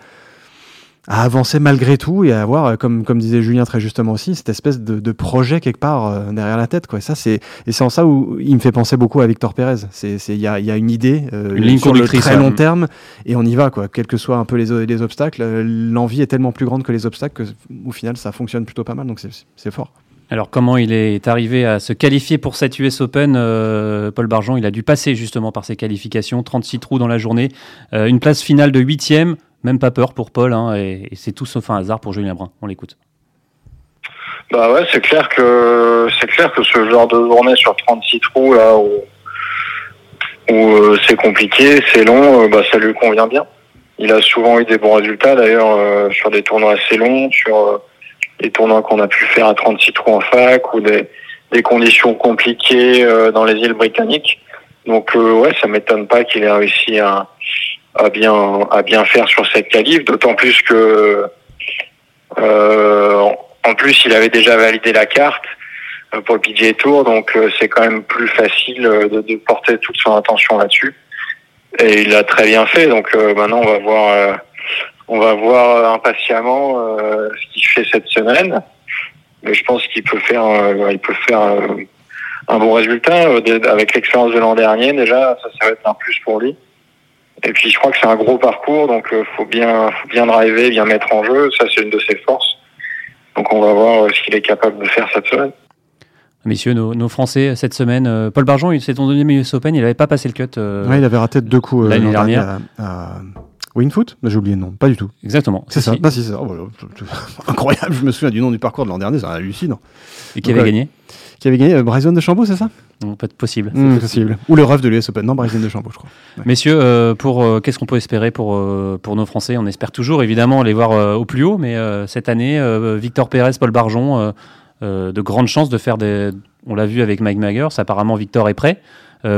avancer malgré tout et à avoir, euh, comme, comme disait Julien très justement aussi, cette espèce de, de projet quelque part euh, derrière la tête. Quoi. Et, ça, c'est, et c'est en ça où il me fait penser beaucoup à Victor Pérez. Il y, a, y a une idée euh, une sur le très long terme et on y va, quoi. quels que soient un peu les, les obstacles. L'envie est tellement plus grande que les obstacles qu'au final, ça fonctionne plutôt pas mal. Donc c'est, fort. Alors comment il est arrivé à se qualifier pour cette US Open Paul Barjon, il a dû passer justement par ses qualifications, 36 trous dans la journée, une place finale de 8 même pas peur pour Paul, hein, et, c'est tout sauf un hasard pour Julien Brun. On l'écoute. Bah ouais, c'est clair que c'est clair que ce genre de journée sur 36 trous là où, euh, c'est compliqué, c'est long, euh, bah ça lui convient bien. Il a souvent eu des bons résultats d'ailleurs euh, sur des tournois assez longs, sur des tournois qu'on a pu faire à 36 trous en fac ou des, des conditions compliquées dans les îles britanniques. Donc ouais, ça m'étonne pas qu'il ait réussi à, à bien à bien faire sur cette qualif, d'autant plus que en plus il avait déjà validé la carte pour le PGA Tour, donc c'est quand même plus facile de, de, porter toute son attention là-dessus. Et il l'a très bien fait, donc maintenant on va voir on va voir impatiemment euh, ce qu'il fait cette semaine. Mais je pense qu'il peut faire, euh, il peut faire euh, un bon résultat avec l'expérience de l'an dernier. Déjà, ça, ça va être un plus pour lui. Et puis, je crois que c'est un gros parcours, donc faut bien, faut bien driver, bien mettre en jeu. Ça, c'est une de ses forces. Donc, on va voir ce qu'il est capable de faire cette semaine. Messieurs, nos, Français cette semaine, Paul Barjon, c'est ton deuxième US Open, il n'avait pas passé le cut. ouais, il avait raté deux coups l'année dernière. Winfoot J'ai oublié le nom, pas du tout. Exactement. C'est ça. c'est ça. Oh, [LAUGHS] incroyable, je me souviens du nom du parcours de l'an dernier, c'est hallucinant. Et qui avait gagné? Qui avait gagné euh, Bryson de Chambaud, c'est ça? Non, pas possible. Mmh, possible. Ou le ref de l'US Open. Non, Bryson de Chambaud, je crois. Messieurs, euh, pour euh, qu'est-ce qu'on peut espérer pour, pour nos Français? On espère toujours, évidemment, les voir au plus haut, mais cette année, Victor Pérez, Paul Barjon, de grandes chances de faire des. On l'a vu avec Mike Maggers, apparemment Victor est prêt.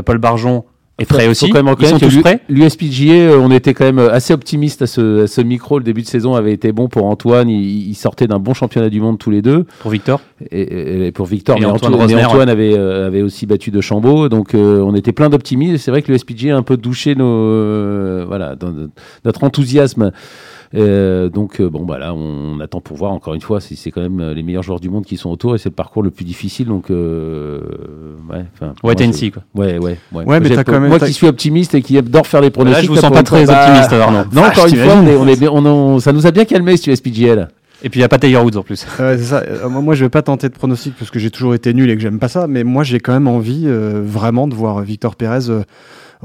Paul Barjon et prêt aussi. Quand même Ils sont tous prêts. L'USPGA, euh, on était quand même assez optimiste à ce, ce, micro. Le début de saison avait été bon pour Antoine. Il, sortait d'un bon championnat du monde tous les deux. Pour Victor. Et, pour Victor, mais Antoine, Antoine, avait, euh, avait aussi battu de Chambaud. Donc euh, on était plein d'optimisme. C'est vrai que l'USPGA a un peu douché nos, voilà, notre enthousiasme. Euh, donc euh, bon bah là on attend pour voir encore une fois si c'est quand même euh, les meilleurs joueurs du monde qui sont autour et c'est le parcours le plus difficile donc euh, ouais ouais TNC quoi ouais ouais ouais, ouais mais as quand même moi qui suis optimiste et qui adore faire des pronostics là je vous sens pas très optimiste alors non non encore une fois on est, on ça nous a bien calmé ce SPGL et puis il n'y a pas Tiger Woods en plus. c'est ça. moi, je vais pas tenter de pronostic parce que j'ai toujours été nul et que j'aime pas ça. Mais moi, j'ai quand même envie vraiment de voir Victor Pérez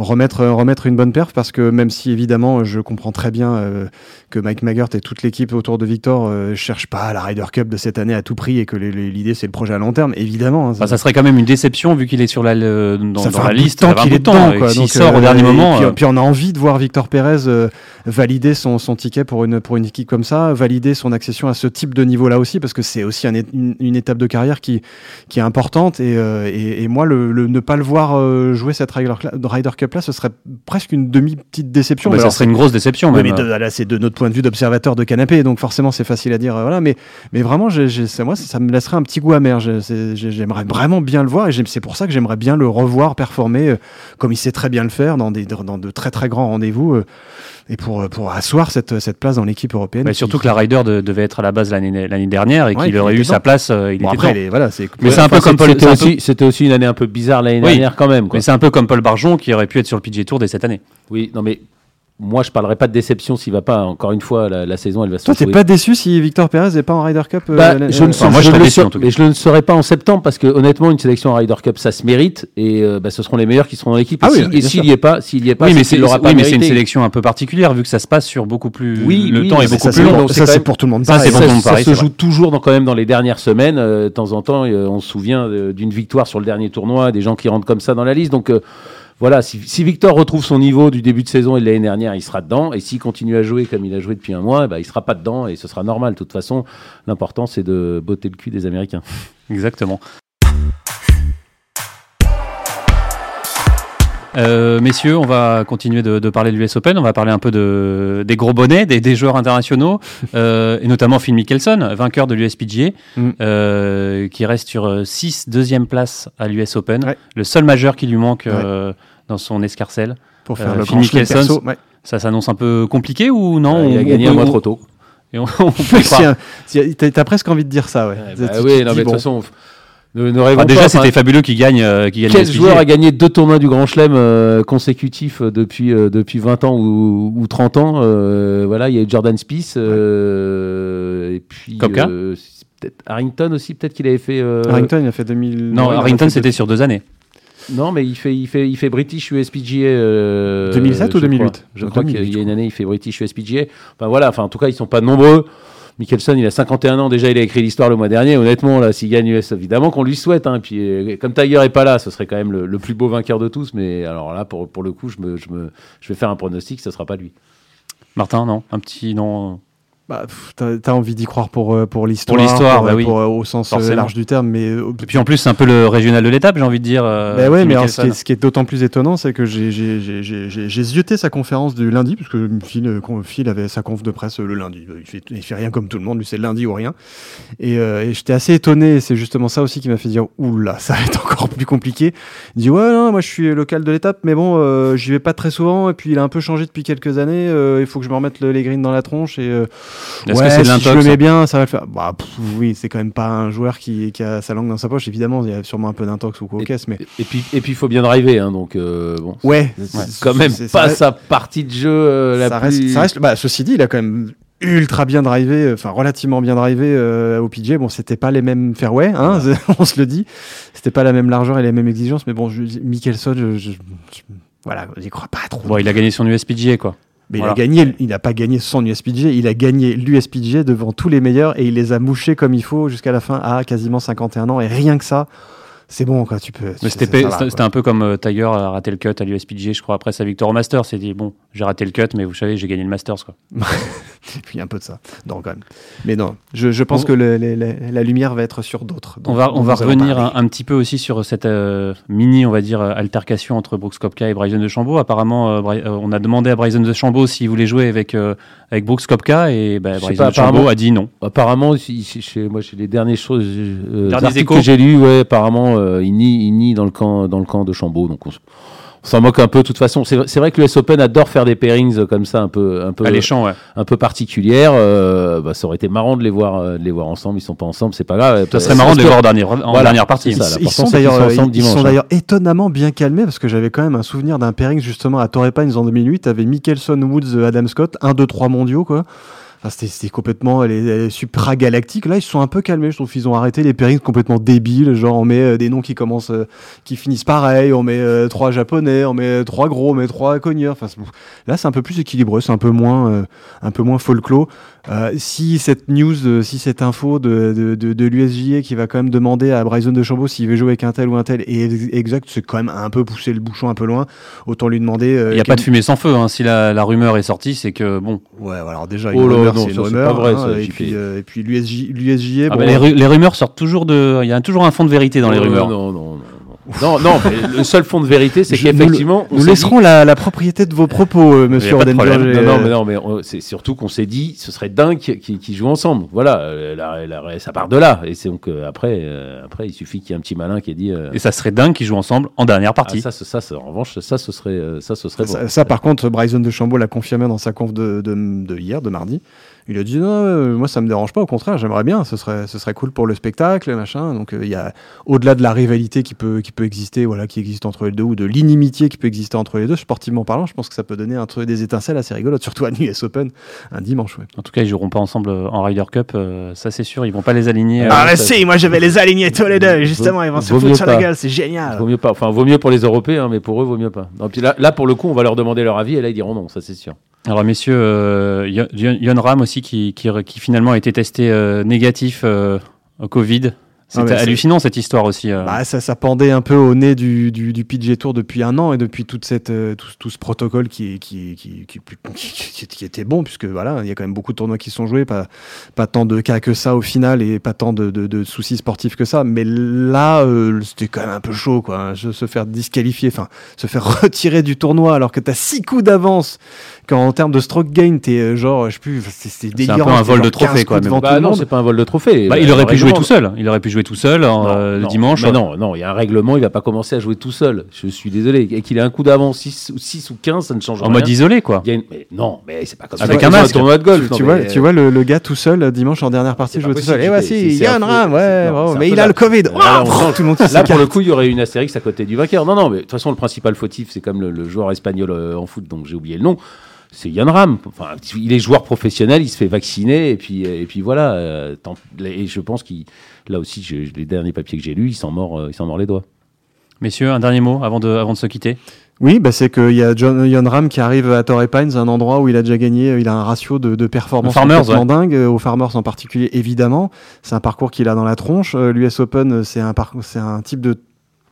remettre, remettre une bonne perf parce que même si évidemment je comprends très bien euh, que Mike Maggart et toute l'équipe autour de Victor euh, cherchent pas la Ryder Cup de cette année à tout prix et que l'idée c'est le projet à long terme, évidemment. Hein, ça... serait quand même une déception vu qu'il est sur la, dans, ça dans la liste. Tant qu'il est temps, quoi. Donc, sort au dernier euh, moment. Puis, on a envie de voir Victor Pérez valider son, son, ticket pour une, pour une équipe comme ça, valider son accession à ce type de niveau là aussi parce que c'est aussi une, étape de carrière qui, qui est importante et, et, et moi le, ne pas le voir jouer cette Ryder, Ryder Cup là ce serait presque une demi-petite déception. mais ça serait une grosse déception. mais là, c'est de notre point de vue d'observateur de canapé, donc forcément, c'est facile à dire. Euh, voilà, mais, mais vraiment, moi, ça me laisserait un petit goût amer. J'aimerais vraiment bien le voir et c'est pour ça que j'aimerais bien le revoir performer euh, comme il sait très bien le faire dans, des, dans de très très grands rendez-vous. Euh, et pour, pour asseoir cette, cette place dans l'équipe européenne. Mais surtout que la Ryder devait être à la base l'année dernière et qu'il aurait eu sa place. il était après, voilà, mais c'est un peu comme Paul. C'était aussi, c'était aussi une année un peu bizarre l'année dernière quand même. Mais c'est un peu comme Paul Barjon qui aurait pu être sur le PGA Tour dès cette année. Oui, non mais moi, je parlerai pas de déception s'il va pas. Encore une fois, la, saison, elle va se Toi, t'es pas déçu si Victor Pérez n'est pas en Ryder Cup euh, bah, je, ne moi, je, le, je ne serai pas en septembre parce que honnêtement, une sélection en Ryder Cup, ça se mérite et euh, bah, ce seront les meilleurs qui seront dans l'équipe. Ah et s'il n'y est pas, s'il y est pas, oui, mais c'est oui, mais c'est une sélection un peu particulière vu que ça se passe sur beaucoup plus. Oui, le temps est beaucoup plus long. Ça, c'est pour tout le monde. Ça, ça se joue toujours quand même dans les dernières semaines. Euh, de temps en temps, on se souvient d'une victoire sur le dernier tournoi, des gens qui rentrent comme ça dans la liste. Donc voilà, si, Victor retrouve son niveau du début de saison et de l'année dernière, il sera dedans. Et s'il continue à jouer comme il a joué depuis un mois, bah, il sera pas dedans et ce sera normal. De toute façon, l'important, c'est de botter le cul des Américains. Exactement. Euh, messieurs, on va continuer de, parler de l'US Open. On va parler un peu de, des gros bonnets, des, joueurs internationaux, [LAUGHS] euh, et notamment Phil Mickelson, vainqueur de l'USPGA, mm. euh, qui reste sur 6 deuxième place à l'US Open. Le seul majeur qui lui manque dans son escarcelle. Pour faire le Phil Mickelson, ça s'annonce un peu compliqué ou non? Il a gagné un mois trop tôt. [LAUGHS] Et on, [LAUGHS] T'as presque envie de dire ça, ouais. bah oui, non, mais de toute façon, déjà, c'était fabuleux qu'il gagne. Euh, Quel joueur a gagné deux tournois du Grand Chelem euh, consécutifs euh, depuis, depuis 20 ans ou, ou 30 ans Voilà, il y a eu Jordan Spieth. et puis. Peut-être Harrington aussi, peut-être qu'il avait fait. Harrington, il a fait 2000. Non, Harrington, c'était sur deux années. Non, mais il fait, il fait, il fait British USPGA. 2007 ou 2008 Je crois, qu'il y a une année, il fait British USPGA. Enfin voilà, enfin en tout cas, ils sont pas nombreux. Mickelson, il a 51 ans déjà, il a écrit l'histoire le mois dernier. Honnêtement, là, s'il gagne US, évidemment qu'on lui souhaite. Hein. Puis, euh, comme Tiger est pas là, ce serait quand même le, plus beau vainqueur de tous. Mais alors là, pour, pour le coup, je, me, je, me, je vais faire un pronostic, ce sera pas lui. Martin, non? Un petit non bah, t'as as envie d'y croire pour, euh, pour l'histoire. Pour l'histoire, bah oui. euh, au sens euh, Forcément. large du terme. Mais, Et puis en plus, c'est un peu le régional de l'étape, j'ai envie de dire. bah ouais, mais alors, ce qui est, d'autant plus étonnant, c'est que j'ai- j'ai zioté sa conférence du lundi, parce que Phil, Phil avait sa conf de presse le lundi. Il fait, il fait rien comme tout le monde, lui c'est lundi ou rien. Et, euh, et j'étais assez étonné, et c'est justement ça aussi qui m'a fait dire Oula, ça va être encore plus compliqué. Il dit Ouais, non, moi je suis local de l'étape, mais bon, euh, j'y vais pas très souvent, et puis il a un peu changé depuis quelques années, euh, il faut que je me remette le- les greens dans la tronche. Et, Est-ce ouais, que c'est si je le mets bien, ça va le faire. Bah, pff, oui, c'est quand même pas un joueur qui, qui a sa langue dans sa poche, évidemment, il y a sûrement un peu d'intox ou quoi Et- mais Et puis, et puis, il faut bien driver, hein, donc euh, bon. ouais, C'est quand même pas reste- sa partie de jeu euh, la ça plus. reste, ça reste- bah, ceci dit, il a quand même ultra bien drivé, euh, enfin relativement bien drivé euh, au PJ. Bon, c'était pas les mêmes fairways, hein, [LAUGHS] on se le dit. C'était pas la même largeur et les mêmes exigences, mais bon, je, Mickelson, je, je- je- voilà, j'y crois pas trop. Bon, il a gagné son USPGA, quoi. Mais voilà. il a gagné, il a pas gagné son USPG, il a gagné l'USPG devant tous les meilleurs et il les a mouchés comme il faut jusqu'à la fin à quasiment 51 ans et rien que ça. C'est bon, quoi, tu peux. Mais c'était un peu comme euh, Tiger a raté le cut à l'USPGA, je crois, après sa victoire au Masters. Il dit Bon, j'ai raté le cut, mais vous savez, j'ai gagné le Masters. Quoi. [LAUGHS] Et puis un peu de ça. Non, quand même. Mais non, je, je pense On- que le- le- le- la lumière va être sur d'autres. On va, on revenir un, un petit peu aussi sur cette euh, mini, on va dire, euh, altercation entre Brooks Koepka et Bryson DeChambeau. Apparemment, euh, Bry- euh, on a demandé à Bryson DeChambeau s'il voulait jouer avec, euh, avec Brooks Koepka et bah, Bryson pas, DeChambeau a dit non. Apparemment, chez, moi, chez les dernières choses, euh, Derniers articles échos. que j'ai lus, ouais, apparemment, euh, il nie, il nie dans le camp, dans le camp de Chambaud. Donc, on, s'en moque un peu. De toute façon, c'est vrai- c'est vrai que l'US Open adore faire des pairings euh, comme ça, un peu, un peu, Alléchant, ouais. un peu particulières. Euh, bah, ça aurait été marrant de les voir, euh, de les voir ensemble. Ils sont pas ensemble, c'est pas grave. Ça serait marrant de les voir en dernière, en Voilà, dernière partie. ça, Ils, sont d'ailleurs ils hein. d'ailleurs étonnamment bien calmés parce que j'avais quand même un souvenir d'un pairing justement à Torrey Pines en 2008 avec Mickelson, Woods, Adam Scott, 1 2 3 mondiaux quoi. Enfin, c'était complètement les, les supra-galactiques. Là, ils se sont un peu calmés. Je trouve qu'ils ont arrêté les pairings complètement débiles. Genre, on met euh, des noms qui commencent, euh, qui finissent pareil. On met euh, trois japonais, on met trois gros, on met trois cogneurs. Enfin, là, c'est un peu plus équilibré. C'est un peu moins, un peu moins folklore. Si cette news, si cette info de, de, de, de l'USJA qui va quand même demander à Bryson DeChambeau s'il veut jouer avec un tel ou un tel est ex- exact, c'est quand même un peu pousser le bouchon un peu loin. Autant lui demander. Il n'y a quel- pas de fumée sans feu. hein. Si la, la rumeur est sortie, c'est que bon. Ouais, alors déjà, Oh rumeur, non, c'est une rumeur. pas vrai, hein, ça, et puis, euh, et puis l'USJ, l'USJA, Ah bon, bah, les, ru- les rumeurs sortent toujours de. Il y a toujours un fond de vérité dans les Non, rumeurs. Non, non, non. Non. Non, mais le seul fond de vérité, c'est nous qu'effectivement, nous s'est laisserons la, la propriété de vos propos, euh, monsieur de Rodenberg. Non, Euh, non, mais non, mais c'est surtout qu'on s'est dit, ce serait dingue qu'ils jouent ensemble. Voilà, euh, la- la- ça part de là. Et c'est donc euh, après, euh, après, il suffit qu'il y ait un petit malin qui ait dit. euh, Et ça serait dingue qu'ils jouent ensemble en dernière ah, partie. ça, ça, ça, ça, en revanche, ça, ce serait, ça, ce serait bon. Ça, ça, par contre, Bryson DeChambeau l'a confirmé dans sa conf de, de, de hier, de mardi. Il a dit non, euh, moi ça me dérange pas, au contraire, j'aimerais bien, ce serait, ce serait cool pour le spectacle, machin. Donc euh, il y a au-delà de la rivalité qui peut, qui peut exister, voilà, qui existe entre les deux, ou de l'inimitié qui peut exister entre les deux, sportivement parlant, je pense que ça peut donner un truc, des étincelles assez rigolotes, surtout à l'US Open un dimanche. Ouais. En tout cas, ils joueront pas ensemble euh, en Ryder Cup. euh, ça, c'est sûr. Ils vont pas les aligner. euh, Ah, ça- si, moi je vais les aligner tous les deux, justement, ils vont se foutre sur la gueule, c'est génial. Vaut mieux pas. Enfin, vaut mieux pour les Européens, mais pour eux, vaut mieux pas. Non, puis là, là, pour le coup, on va leur demander leur avis et là, ils diront non, ça c'est sûr. Alors messieurs, euh, Yon- Ram aussi qui, qui, qui finalement a été testé euh, négatif euh, au Covid. Ah, C'était hallucinant cette histoire aussi. euh. Bah, ça, ça pendait un peu au nez du, du, du PGA Tour depuis un an et depuis toute cette, tout, tout ce protocole qui, qui, qui, qui, qui- qui était bon, puisque voilà, il y a quand même beaucoup de tournois qui sont joués, pas, pas tant de cas que ça au final et pas tant de, de, de soucis sportifs que ça. Mais là, euh, c'était quand même un peu chaud, quoi. hein. Se faire disqualifier, enfin, se faire [LAUGHS] retirer du tournoi alors que tu as six coups d'avance, qu'en termes de stroke gain, t'es euh, genre, je sais plus, c'est- c'est un délirant. peu un t'es vol de trophée, 15 quoi, Bah non, c'est pas un vol de trophée. Bah, Euh, il aurait le pu jouer tout seul. Il aurait pu jouer tout seul en, Non, euh, le non, dimanche. Mais non, non, il y a un règlement, il va pas commencer à jouer tout seul. Je suis désolé. Et qu'il ait un coup d'avance 6 ou 6 ou 15, ça ne change En rien. mode isolé, quoi. Il y a une- mais non, mais c'est pas comme Avec ça. un qu'ils jouent masque. tournoi de golf. Tu, vois, tu vois le, le gars tout seul euh, dimanche en dernière partie C'est jouer tout seul. Et c'est- voici, c'est Yann un peu- Ram, ouais, c'est- c'est un mais il a le Covid. Tout le monde Là, pour le coup, il y aurait une astérix à côté du vainqueur. Non, non, mais de toute façon, le principal fautif, c'est comme le, le joueur espagnol euh, en foot, donc j'ai oublié le nom. C'est Yann Ram. Enfin, il est joueur professionnel, il se fait vacciner, et puis, et puis voilà. euh, tant- et je pense qu'il, là aussi, je- les derniers papiers que j'ai lus, il s'en mord, euh, il s'en mord les doigts. Messieurs, un dernier mot avant de, avant de se quitter? Oui, bah c'est qu'il y a John Yon Ram qui arrive à Torrey Pines, un endroit où il a déjà gagné. Il a un ratio de, de performance complètement dingue. euh, Aux Farmers en particulier, évidemment. C'est un parcours qu'il a dans la tronche. Euh, L'US Open, euh, c'est un, parcours- c'est un type de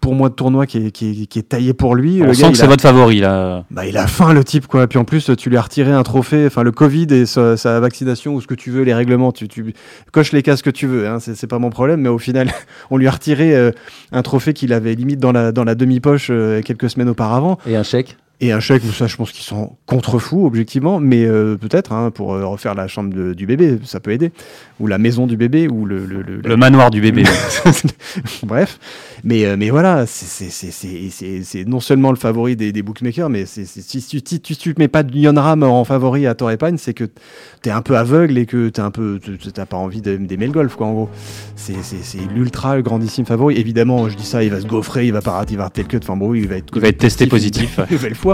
pour moi de tournoi qui est, qui est, taillé pour lui. On sent que c'est votre favori là. Bah, il a faim le type quoi. Puis en plus tu lui as retiré un trophée, enfin le Covid et sa, vaccination ou ce que tu veux, les règlements, tu, tu coches les cases que tu veux. Hein, c'est pas mon problème, mais au final [LAUGHS] on lui a retiré euh, un trophée qu'il avait limite dans la dans la demi poche euh, quelques semaines auparavant. Et un chèque et un chèque, ça je pense qu'ils sont contre-fous objectivement, mais euh, peut-être hein, pour euh, refaire la chambre du bébé, ça peut aider, ou la maison du bébé, ou le... Le, le, manoir du bébé. [LAUGHS] Bref, mais, euh, mais voilà, c'est non seulement le favori des, des bookmakers, mais si, si, tu tu mets pas de Ram en favori à Torrepagne, c'est que tu es un peu aveugle et que tu un peu, t'as pas envie d'aimer le golf, quoi, en gros. C'est l'ultra grandissime favori. Évidemment, je dis ça, il va se gaufrer, il va pas il va rater le cut, enfin bon, il va être... Il va être testé positif. [LAUGHS]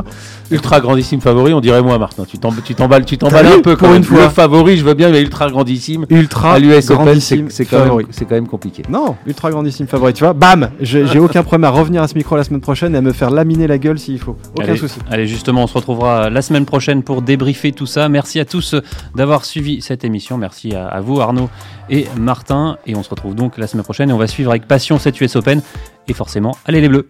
Ultra grandissime favori, on dirait moi, Martin. Tu t'emballes, tu t'emballes un peu pour une fois. Le favori, je veux bien, mais ultra grandissime. Ultra à l'US Open, c'est quand, même, quand même compliqué. Non, ultra grandissime favori. Tu vois, bam, j'ai [LAUGHS] aucun problème à revenir à ce micro la semaine prochaine et à me faire laminer la gueule s'il faut. Aucun souci. Allez, justement, on se retrouvera la semaine prochaine pour débriefer tout ça. Merci à tous d'avoir suivi cette émission. Merci à, à vous, Arnaud et Martin. Et on se retrouve donc la semaine prochaine et on va suivre avec passion cette US Open. Et forcément, allez les bleus!